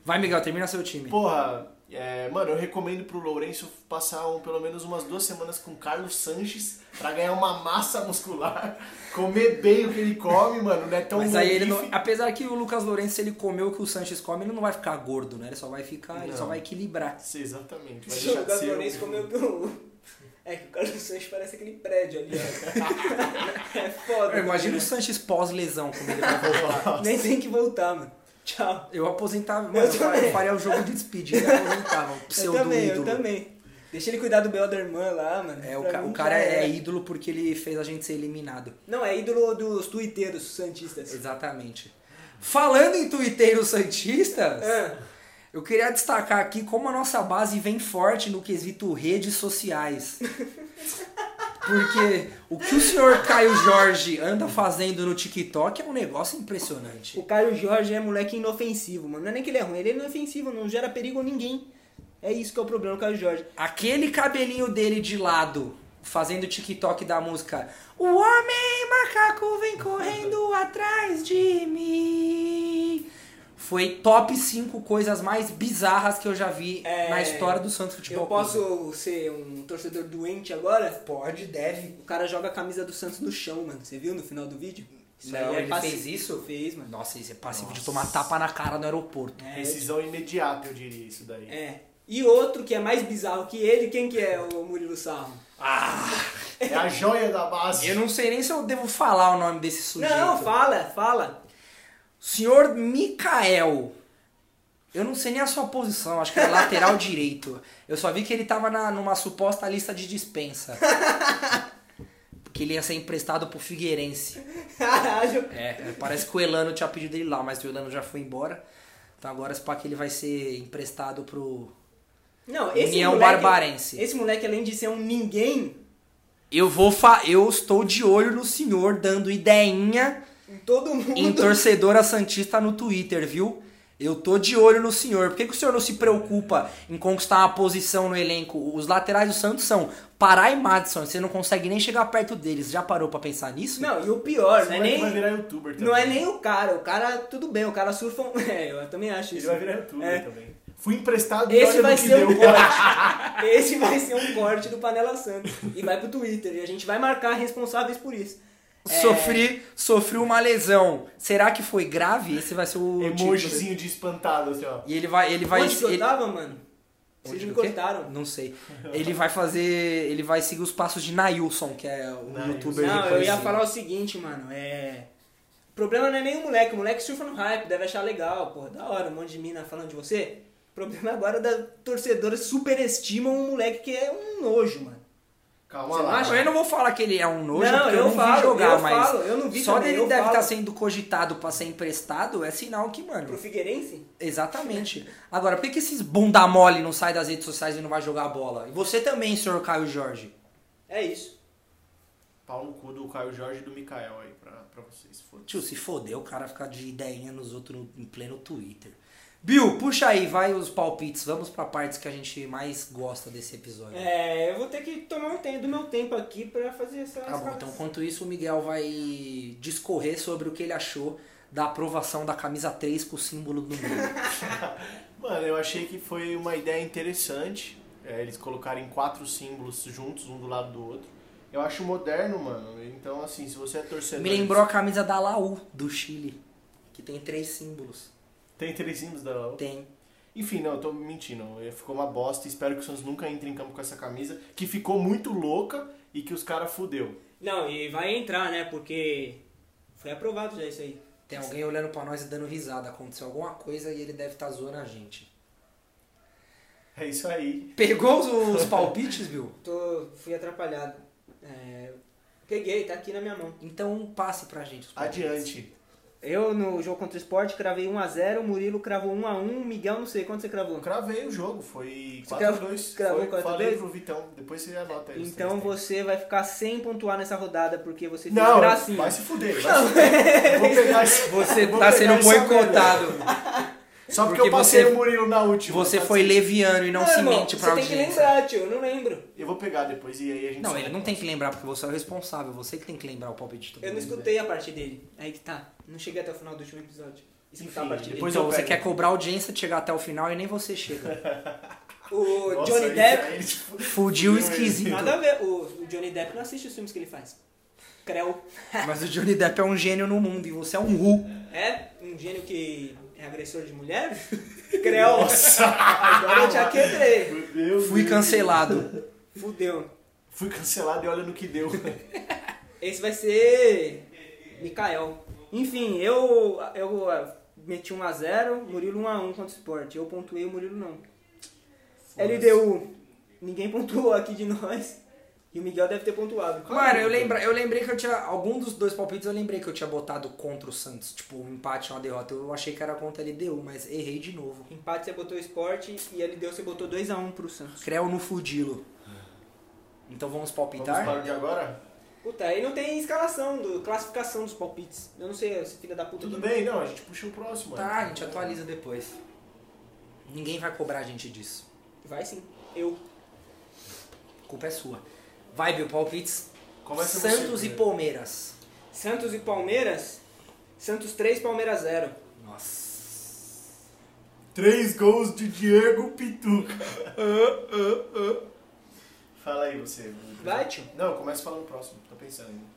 Vai, Miguel, termina seu time. Porra, é, mano, eu recomendo pro Lourenço passar um, pelo menos umas duas semanas com Carlos Sanches pra ganhar uma massa muscular, *laughs* comer bem o que ele come, mano, não é tão Mas aí ele não, apesar que o Lucas Lourenço, se ele comeu o que o Sanches come, ele não vai ficar gordo, né? Ele só vai ficar, ele Não. só vai equilibrar. Sim, exatamente. Vai O deixar de Lucas Lourenço comeu do. É que o Carlos Santos parece aquele prédio ali, ó. *laughs* É foda. Imagina o Sanches pós-lesão, como ele vai voltar. *laughs* Nem tem que voltar, mano. Tchau. Eu aposentava, mano, Eu eu, fa- também. eu faria o jogo de despedida, eu aposentava, *laughs* o Eu pseudo também, eu ídolo. também. Deixa ele cuidar do Bel da irmã lá, mano. É, o, ca- o cara é era. ídolo porque ele fez a gente ser eliminado. Não, é ídolo dos tuiteiros santistas. Exatamente. Falando em tuiteiros santistas, Ah, eu queria destacar aqui como a nossa base vem forte no quesito redes sociais. *laughs* Porque o que o senhor Caio Jorge anda fazendo no TikTok é um negócio impressionante. O Caio Jorge é moleque inofensivo, mano. Não é nem que ele é ruim, ele é inofensivo, não gera perigo a ninguém. É isso que é o problema do Caio Jorge. Aquele cabelinho dele de lado, fazendo o TikTok da música O homem macaco vem correndo *laughs* atrás de mim. Foi top 5 coisas mais bizarras que eu já vi É, na história do Santos Futebol Eu Clube. posso ser um torcedor doente agora? Pode, deve. O cara joga a camisa do Santos no chão, mano. Você viu no final do vídeo? Isso Não, aí é ele passi- fez isso? Fez, mano. Nossa, isso é passivo de Nossa. tomar tapa na cara no aeroporto. É, Decisão imediata, eu diria isso daí. É. E outro que é mais bizarro que ele, quem que é o Murilo Sarro? É a joia da base. Eu não sei nem se eu devo falar o nome desse sujeito. Não, fala, fala. Senhor Mikael. Eu não sei nem a sua posição, acho que é lateral *laughs* direito. Eu só vi que ele tava na, numa suposta lista de dispensa. *laughs* Porque ele ia ser emprestado pro Figueirense. Caralho. É, parece que o Elano tinha pedido ele lá, mas o Elano já foi embora. Então agora esse que ele vai ser emprestado pro. Não, esse União moleque, Barbarense. Esse moleque, além de ser um ninguém, Eu vou fa eu estou de olho no senhor dando ideinha todo mundo. em torcedora Santista no Twitter, viu? Eu tô de olho no senhor. Por que, que o senhor não se preocupa em conquistar uma posição no elenco? Os laterais do Santos são Pará e Madison. Você não consegue nem chegar perto deles. Já parou pra pensar nisso? Não, e o pior, Esse não é, nem, vai virar youtuber também. não é nem o cara. O cara, tudo bem, o cara surfa. um- *laughs* É, eu também acho Ele isso. vai virar youtuber É. também. Fui emprestado e Esse olha vai no que ser um deu. corte. *laughs* Esse vai ser um corte do Panela Santos. E vai pro Twitter. E a gente vai marcar responsáveis por isso. É. Sofri, sofri uma lesão. Será que foi grave? Esse vai ser o. Emojizinho de espantado, assim, ó. E ele vai, ele vai. Onde ele- tava, mano? Vocês me cortaram. Não sei. Ele vai fazer. Ele vai seguir os passos de Nailson, que é o Nailson. youtuber Não, eu ia falar o seguinte, mano. É. O problema não é nem o moleque. O moleque surfa no hype, deve achar legal, pô. Da hora, um monte de mina falando de você. O problema agora é da torcedora superestimam um moleque que é um nojo, mano. Calma Você lá. acha? Eu não vou falar que ele é um nojo, Não, porque eu, eu não falo, vi jogar, eu mas falo, eu não vi só também, dele eu deve falo. estar sendo cogitado pra ser emprestado, é sinal que, Pro mano. Figueirense? Exatamente. Agora, por que, que esses bunda mole não saem das redes sociais e não vai jogar bola? E você também, senhor Caio Jorge. É isso. Pau no cu do Caio Jorge e do Mikael aí pra, pra vocês. Foda-se. Tio, se fodeu o cara ficar de ideinha nos outros no- em pleno Twitter. Bill, puxa aí, vai os palpites. Vamos pra partes que a gente mais gosta desse episódio. É, eu vou ter que tomar um tempo do meu tempo aqui pra fazer essa. Tá bom, então enquanto isso o Miguel vai discorrer sobre o que ele achou da aprovação da camisa 3 com o símbolo do meio. *laughs* Mano, eu achei que foi uma ideia interessante. é, eles colocarem quatro símbolos juntos, um do lado do outro. Eu acho moderno, mano. Então, assim, se você é torcedor. Me lembrou a camisa da Laú, do Chile, que tem três símbolos. Tem três símbolos da Laú? Tem. Enfim, não, eu tô mentindo. Ficou uma bosta. Espero que o Santos nunca entre em campo com essa camisa, que ficou muito louca e que os caras fudeu. Não, e vai entrar, né? Porque foi aprovado já isso aí. Tem alguém olhando pra nós e dando risada. Aconteceu alguma coisa e ele deve estar zoando a gente. É isso aí. Pegou os, os palpites, Bill? *laughs* Tô, fui atrapalhado. É, peguei, tá aqui na minha mão. Então passe pra gente os palpites. Adiante. Eu no jogo contra o Sport cravei 1x0, Murilo cravou 1x1, Miguel não sei quanto você cravou. Cravei o jogo, foi Você 4x2. cravou Foi- 4x2? Falei pro Vitão, depois você anota aí. Então três você vai ficar sem pontuar nessa rodada porque você fez Não, gracinha. vai se fuder. Vai se fuder. Vou pegar *laughs* esse, Você vou tá pegar sendo boicotado. *laughs* Só porque, Porque eu passei você- o Murilo na última. Você pode foi leviano e não, Não, se irmão, mente pra Você tem que audiência. lembrar, tio, eu não lembro. Eu vou pegar depois e aí a gente Não, ele não tem que lembrar porque você é o responsável. Você que tem que lembrar o palpite de todo Eu não mundo. escutei a parte dele. Aí que tá. Não cheguei até o final do último episódio. Escutar Enfim, a parte dele. depois Então eu você quer cobrar audiência de chegar até o final e nem você chega. *laughs* O Nossa, Johnny Depp. eles fu- Fudiu esquisito. Nada a ver. O, o Johnny Depp não assiste os filmes que ele faz. Creu. Mas o Johnny Depp é um gênio no mundo e você é um ru. É um gênio que é agressor de mulher? *laughs* Creu. Nossa! Agora eu já quebrei. Fui Deus. cancelado. Fudeu. Fui cancelado e olha no que deu. Esse vai ser Mikael. Enfim, eu, eu ah, meti 1x0, Murilo 1x1 contra o Sport. Eu pontuei, o Murilo não. LDU, ninguém pontuou aqui de nós. E o Miguel deve ter pontuado. Mano, eu, lembra, eu lembrei que eu tinha. Algum dos dois palpites eu lembrei que eu tinha botado contra o Santos. Tipo, um empate, uma derrota. Eu achei que era contra a LDU, mas errei de novo. Empate você botou Sport e LDU você botou 2x1 pro Santos. Creu no fudilo. Então vamos Vamos palpitar? para o de agora? Puta, aí não tem escalação, do, classificação dos palpites. Eu não sei, esse filho da puta. Tudo bem, não, a gente puxa o próximo. Tá, né? a gente atualiza depois. Ninguém vai cobrar a gente disso. Vai sim. Eu. A culpa é sua. Vai, Bill, palpites. Começa você Santos e primeiro. Palmeiras. Santos e Palmeiras. Santos 3, Palmeiras 0. Nossa. Três gols de Diego Pituca. *laughs* Fala aí você. Vai, tio. Não, começa falando o próximo, tô pensando ainda.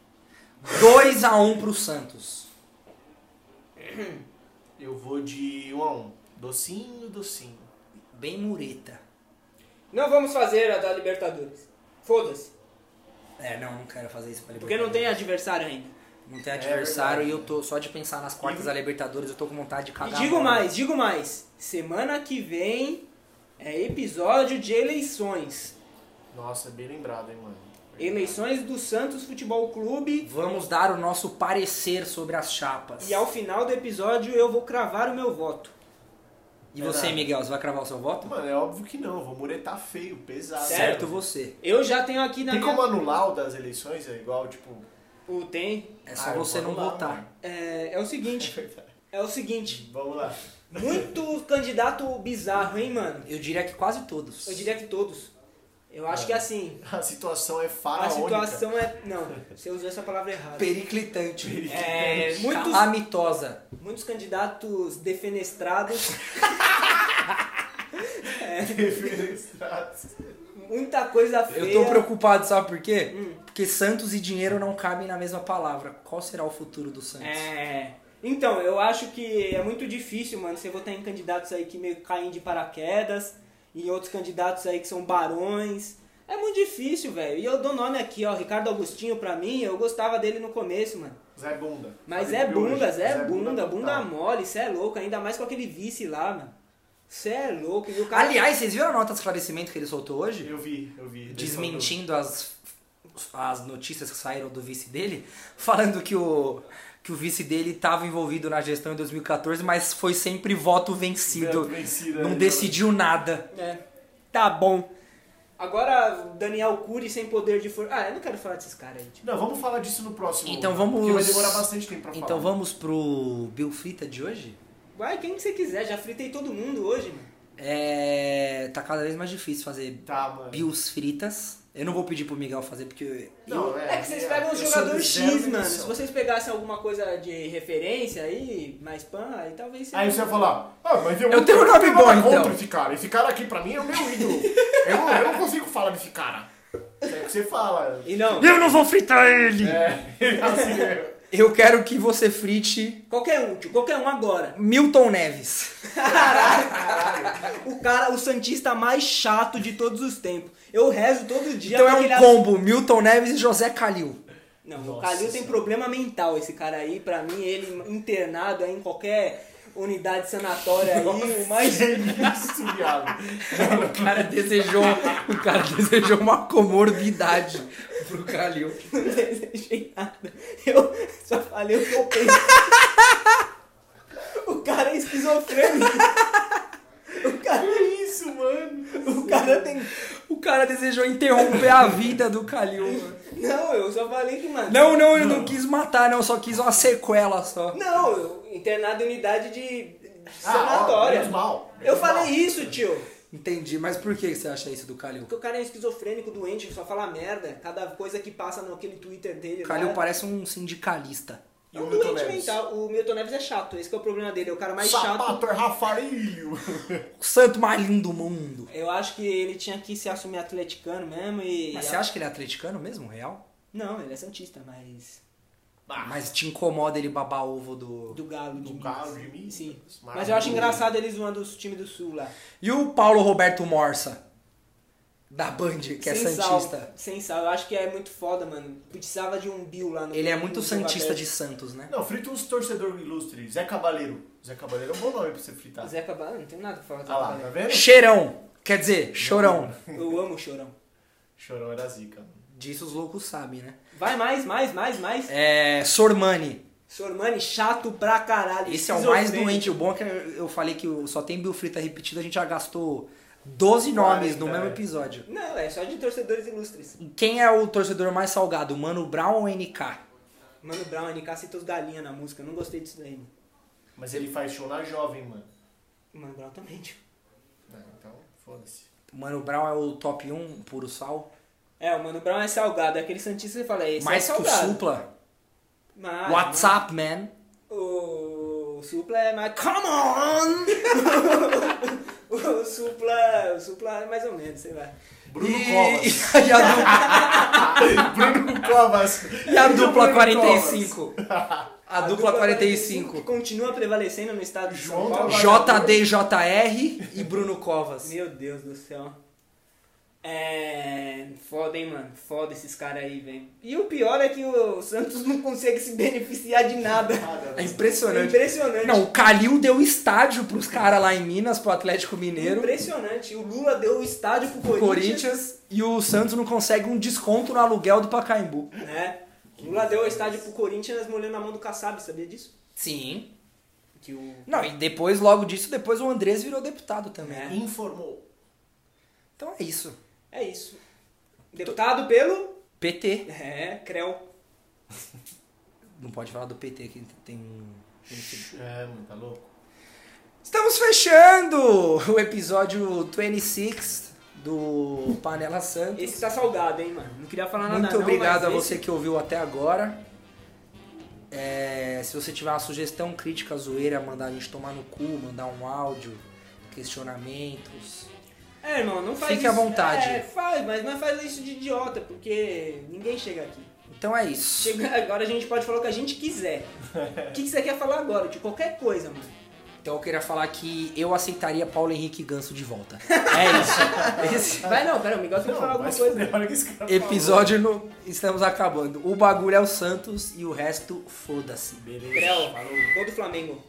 2x1 pro Santos. *clears throat* Eu vou de 1 a 1 Docinho, docinho. Bem mureta. Não vamos fazer a da Libertadores. Foda-se. É, não, não quero fazer isso pra Porque não tem adversário ainda. Não tem É adversário verdade. e eu tô só de pensar nas quartas E- da Libertadores, eu tô com vontade de E cagar. a digo mais, digo mais. Semana que vem é episódio de eleições. Nossa, é bem lembrado, hein, mano. Eleições do Santos Futebol Clube. Vamos dar o nosso parecer sobre as chapas. E ao final do episódio eu vou cravar o meu voto. E você. Miguel, você vai cravar o seu voto? Mano, é óbvio que não, vou muretar feio, pesado. Certo você. Eu já tenho aqui na Tem minha... como anular o das eleições? É igual, tipo. O tem. É só ah, você não anular, votar. É, é o seguinte. *laughs* É o seguinte. Vamos lá. Muito candidato bizarro, hein, mano? Eu diria que quase todos. Eu diria que todos. Eu acho que assim. *laughs* A situação é A faraônica. situação é. Não, você usou essa palavra errada. Periclitante. É, muitos, Calamitosa. muitos candidatos defenestrados, *laughs* Defenestrados. muita coisa feia. Eu tô preocupado, sabe por quê? Hum. Porque Santos e dinheiro não cabem na mesma palavra. Qual será o futuro do Santos? É. Então, eu acho que é muito difícil, mano, você votar em candidatos aí que meio que caem de paraquedas, e outros candidatos aí que são barões. É muito difícil, velho. E eu dou nome aqui, ó, Ricardo Agostinho, pra mim, eu gostava dele no começo, mano. Zé Bunda. Mas é hoje? bunda, Zé bunda, total. bunda mole, cê é louco, ainda mais com aquele vice lá, mano. Cê é louco. O cara... Aliás, vocês viram a nota de esclarecimento que ele soltou hoje? Eu vi, eu vi. Desmentindo as, as notícias que saíram do vice dele, *laughs* falando que o, que o vice dele estava envolvido na gestão em 2014, mas foi sempre voto vencido. Voto vencido, não né? decidiu nada. É. Tá bom. Agora, Daniel Cury sem poder de força. Ah, eu não quero falar desses caras aí, tipo. Não, vamos falar disso no próximo. Então vamos. Porque vai demorar bastante tempo pra Então falar. vamos pro Bill Frita de hoje? Vai, quem que você quiser, já fritei todo mundo hoje, mano. É. Tá cada vez mais difícil fazer Tá, mano. Bills fritas. Eu não vou pedir pro Miguel fazer porque. Não, É que vocês é, pegam eu do jogadores zero X, mano. Se vocês pegassem alguma coisa de referência aí, mais pan, aí talvez seja. Aí você vai falar, ah, mas eu, Eu tenho um nome bom, então. contra esse cara. Esse cara aqui pra mim é o meu ídolo. eu, não, eu não consigo falar desse cara. É o que você fala. E não, Eu não vou fritar ele! É, *laughs* assim mesmo. Eu quero que você frite qualquer um, tio, qualquer um agora. Milton Neves. O cara, o Santista mais chato de todos os tempos. Eu rezo todo dia Então é um ele combo, Milton Neves e José Calil. Não, o Nossa Calil tem Senhora. problema mental, esse cara aí. Pra mim, ele internado aí em qualquer unidade sanatória aí, o mais... Isso, *laughs* viado. O cara desejou, o cara desejou uma comorbidade pro Calil. *laughs* Não desejei nada. Eu só falei o que eu penso. *laughs* O cara é esquizofrênico. *laughs* O cara, Que isso, mano? o cara tem... O cara desejou interromper a vida do Calil. mano. Não, eu só falei que, mano... Não, não, eu não quis matar, não, só quis uma sequela só. Não, eu, internado em unidade de Ah, ó, sanatória. menos mal. eu menos falei mal. isso, tio. Entendi, mas por que você acha isso do Calil? Porque o cara é esquizofrênico, doente, só fala merda. Cada coisa que passa naquele Twitter dele. O lá, parece um sindicalista. E É o um Milton doente Neves? mental. O Milton Neves é chato, esse que é o problema dele. É o cara mais chato. Sapato é Rafaelho. *laughs* O santo mais lindo do mundo. Eu acho que ele tinha que se assumir atleticano mesmo e. Mas você acha que ele é atleticano mesmo, real? Não, ele é Santista, mas. Mas te incomoda ele babar ovo do... Do Galo de Do. Galo de Minas. Sim. Mas eu acho engraçado ele zoando os times do Sul lá. E o Paulo Roberto Morsa? Da Band, que é sem Santista. Sal, sem sal. Eu acho que é muito foda, mano. Precisava de um Bill lá no. Ele é muito Santista de Santos, né? Não, frita uns torcedor ilustre. Zé Cabaleiro. Zé Cabaleiro é um bom nome pra você fritar. Zé Cabral, não tem nada pra falar. Ah lá, tá vendo? Cheirão. Quer dizer, chorão. Eu amo chorão. Chorão era zica. mano. Disso os loucos sabem, né? Vai mais, mais, mais, mais. É. Sormani. Sormani, chato pra caralho. Esse é o mais doente. O bom é que eu falei que só tem Bill Frita repetido, a gente já gastou 12 nomes 40, no mesmo é. episódio. Não, é só de torcedores ilustres. Quem é o torcedor mais salgado, Mano Brown ou NK? Mano Brown, NK cita os galinhas na música. Eu não gostei disso daí. mano. Mas ele faz show na jovem, mano. Mano Brown também, tio. É, então, foda-se. Mano Brown é o top 1, puro sal. É, o Mano Brown é salgado. É aquele Santista que você fala, esse Mais é que o salgado. Supla. Mas, WhatsApp, man. O, o Supla é mais. Come on! *laughs* *laughs* o, Supla, o Supla é mais ou menos, sei lá. Bruno e... Covas. *laughs* e a dupla, *laughs* Bruno Covas. e a dupla Bruno 45? A, A dupla Que 45. continua prevalecendo no estado de São João Paulo. JDJR e Bruno Covas. Meu Deus do céu. É. Foda, hein, mano. Foda esses caras aí, velho. E o pior é que o Santos não consegue se beneficiar de nada. É É impressionante. impressionante. Não, o Calil deu estádio pros caras lá em Minas, pro Atlético Mineiro, Impressionante. O Lula deu o estádio pro Corinthians. Corinthians, e o Santos não consegue um desconto no aluguel do Pacaembu. Né? O Lula deu o estádio pro Corinthians molhando a mão do Kassab, sabia disso? Sim. Que o. Não, e depois, logo disso, depois o Andrés virou deputado também. É. Informou. Então é isso. É isso. Deputado pelo. PT. É, Creu. Não pode falar do PT que tem um. É, mano, tá louco? Estamos fechando o episódio 26 do Panela Santos. Esse tá salgado, hein, mano. Não queria falar nada Muito não, obrigado a mas você esse- que ouviu até agora. É, se você tiver uma sugestão, crítica, zoeira, mandar a gente tomar no cu, mandar um áudio, questionamentos. É, irmão, não faz Fique à isso. vontade. É, faz, mas não faz isso de idiota, porque ninguém chega aqui. Então é isso. Chega, *laughs* agora a gente pode falar o que a gente quiser. O que, que você quer falar agora? De qualquer coisa, mano. Então eu queria falar que eu aceitaria Paulo Henrique Ganso de volta. *laughs* É isso. *laughs* Esse Vai não, pera, o Miguel tem que falar Não, alguma coisa. fuder, olha o que esse cara episódio no... estamos acabando. O bagulho é o Santos e o resto foda-se. Beleza. Creu, Falou. gol do Flamengo.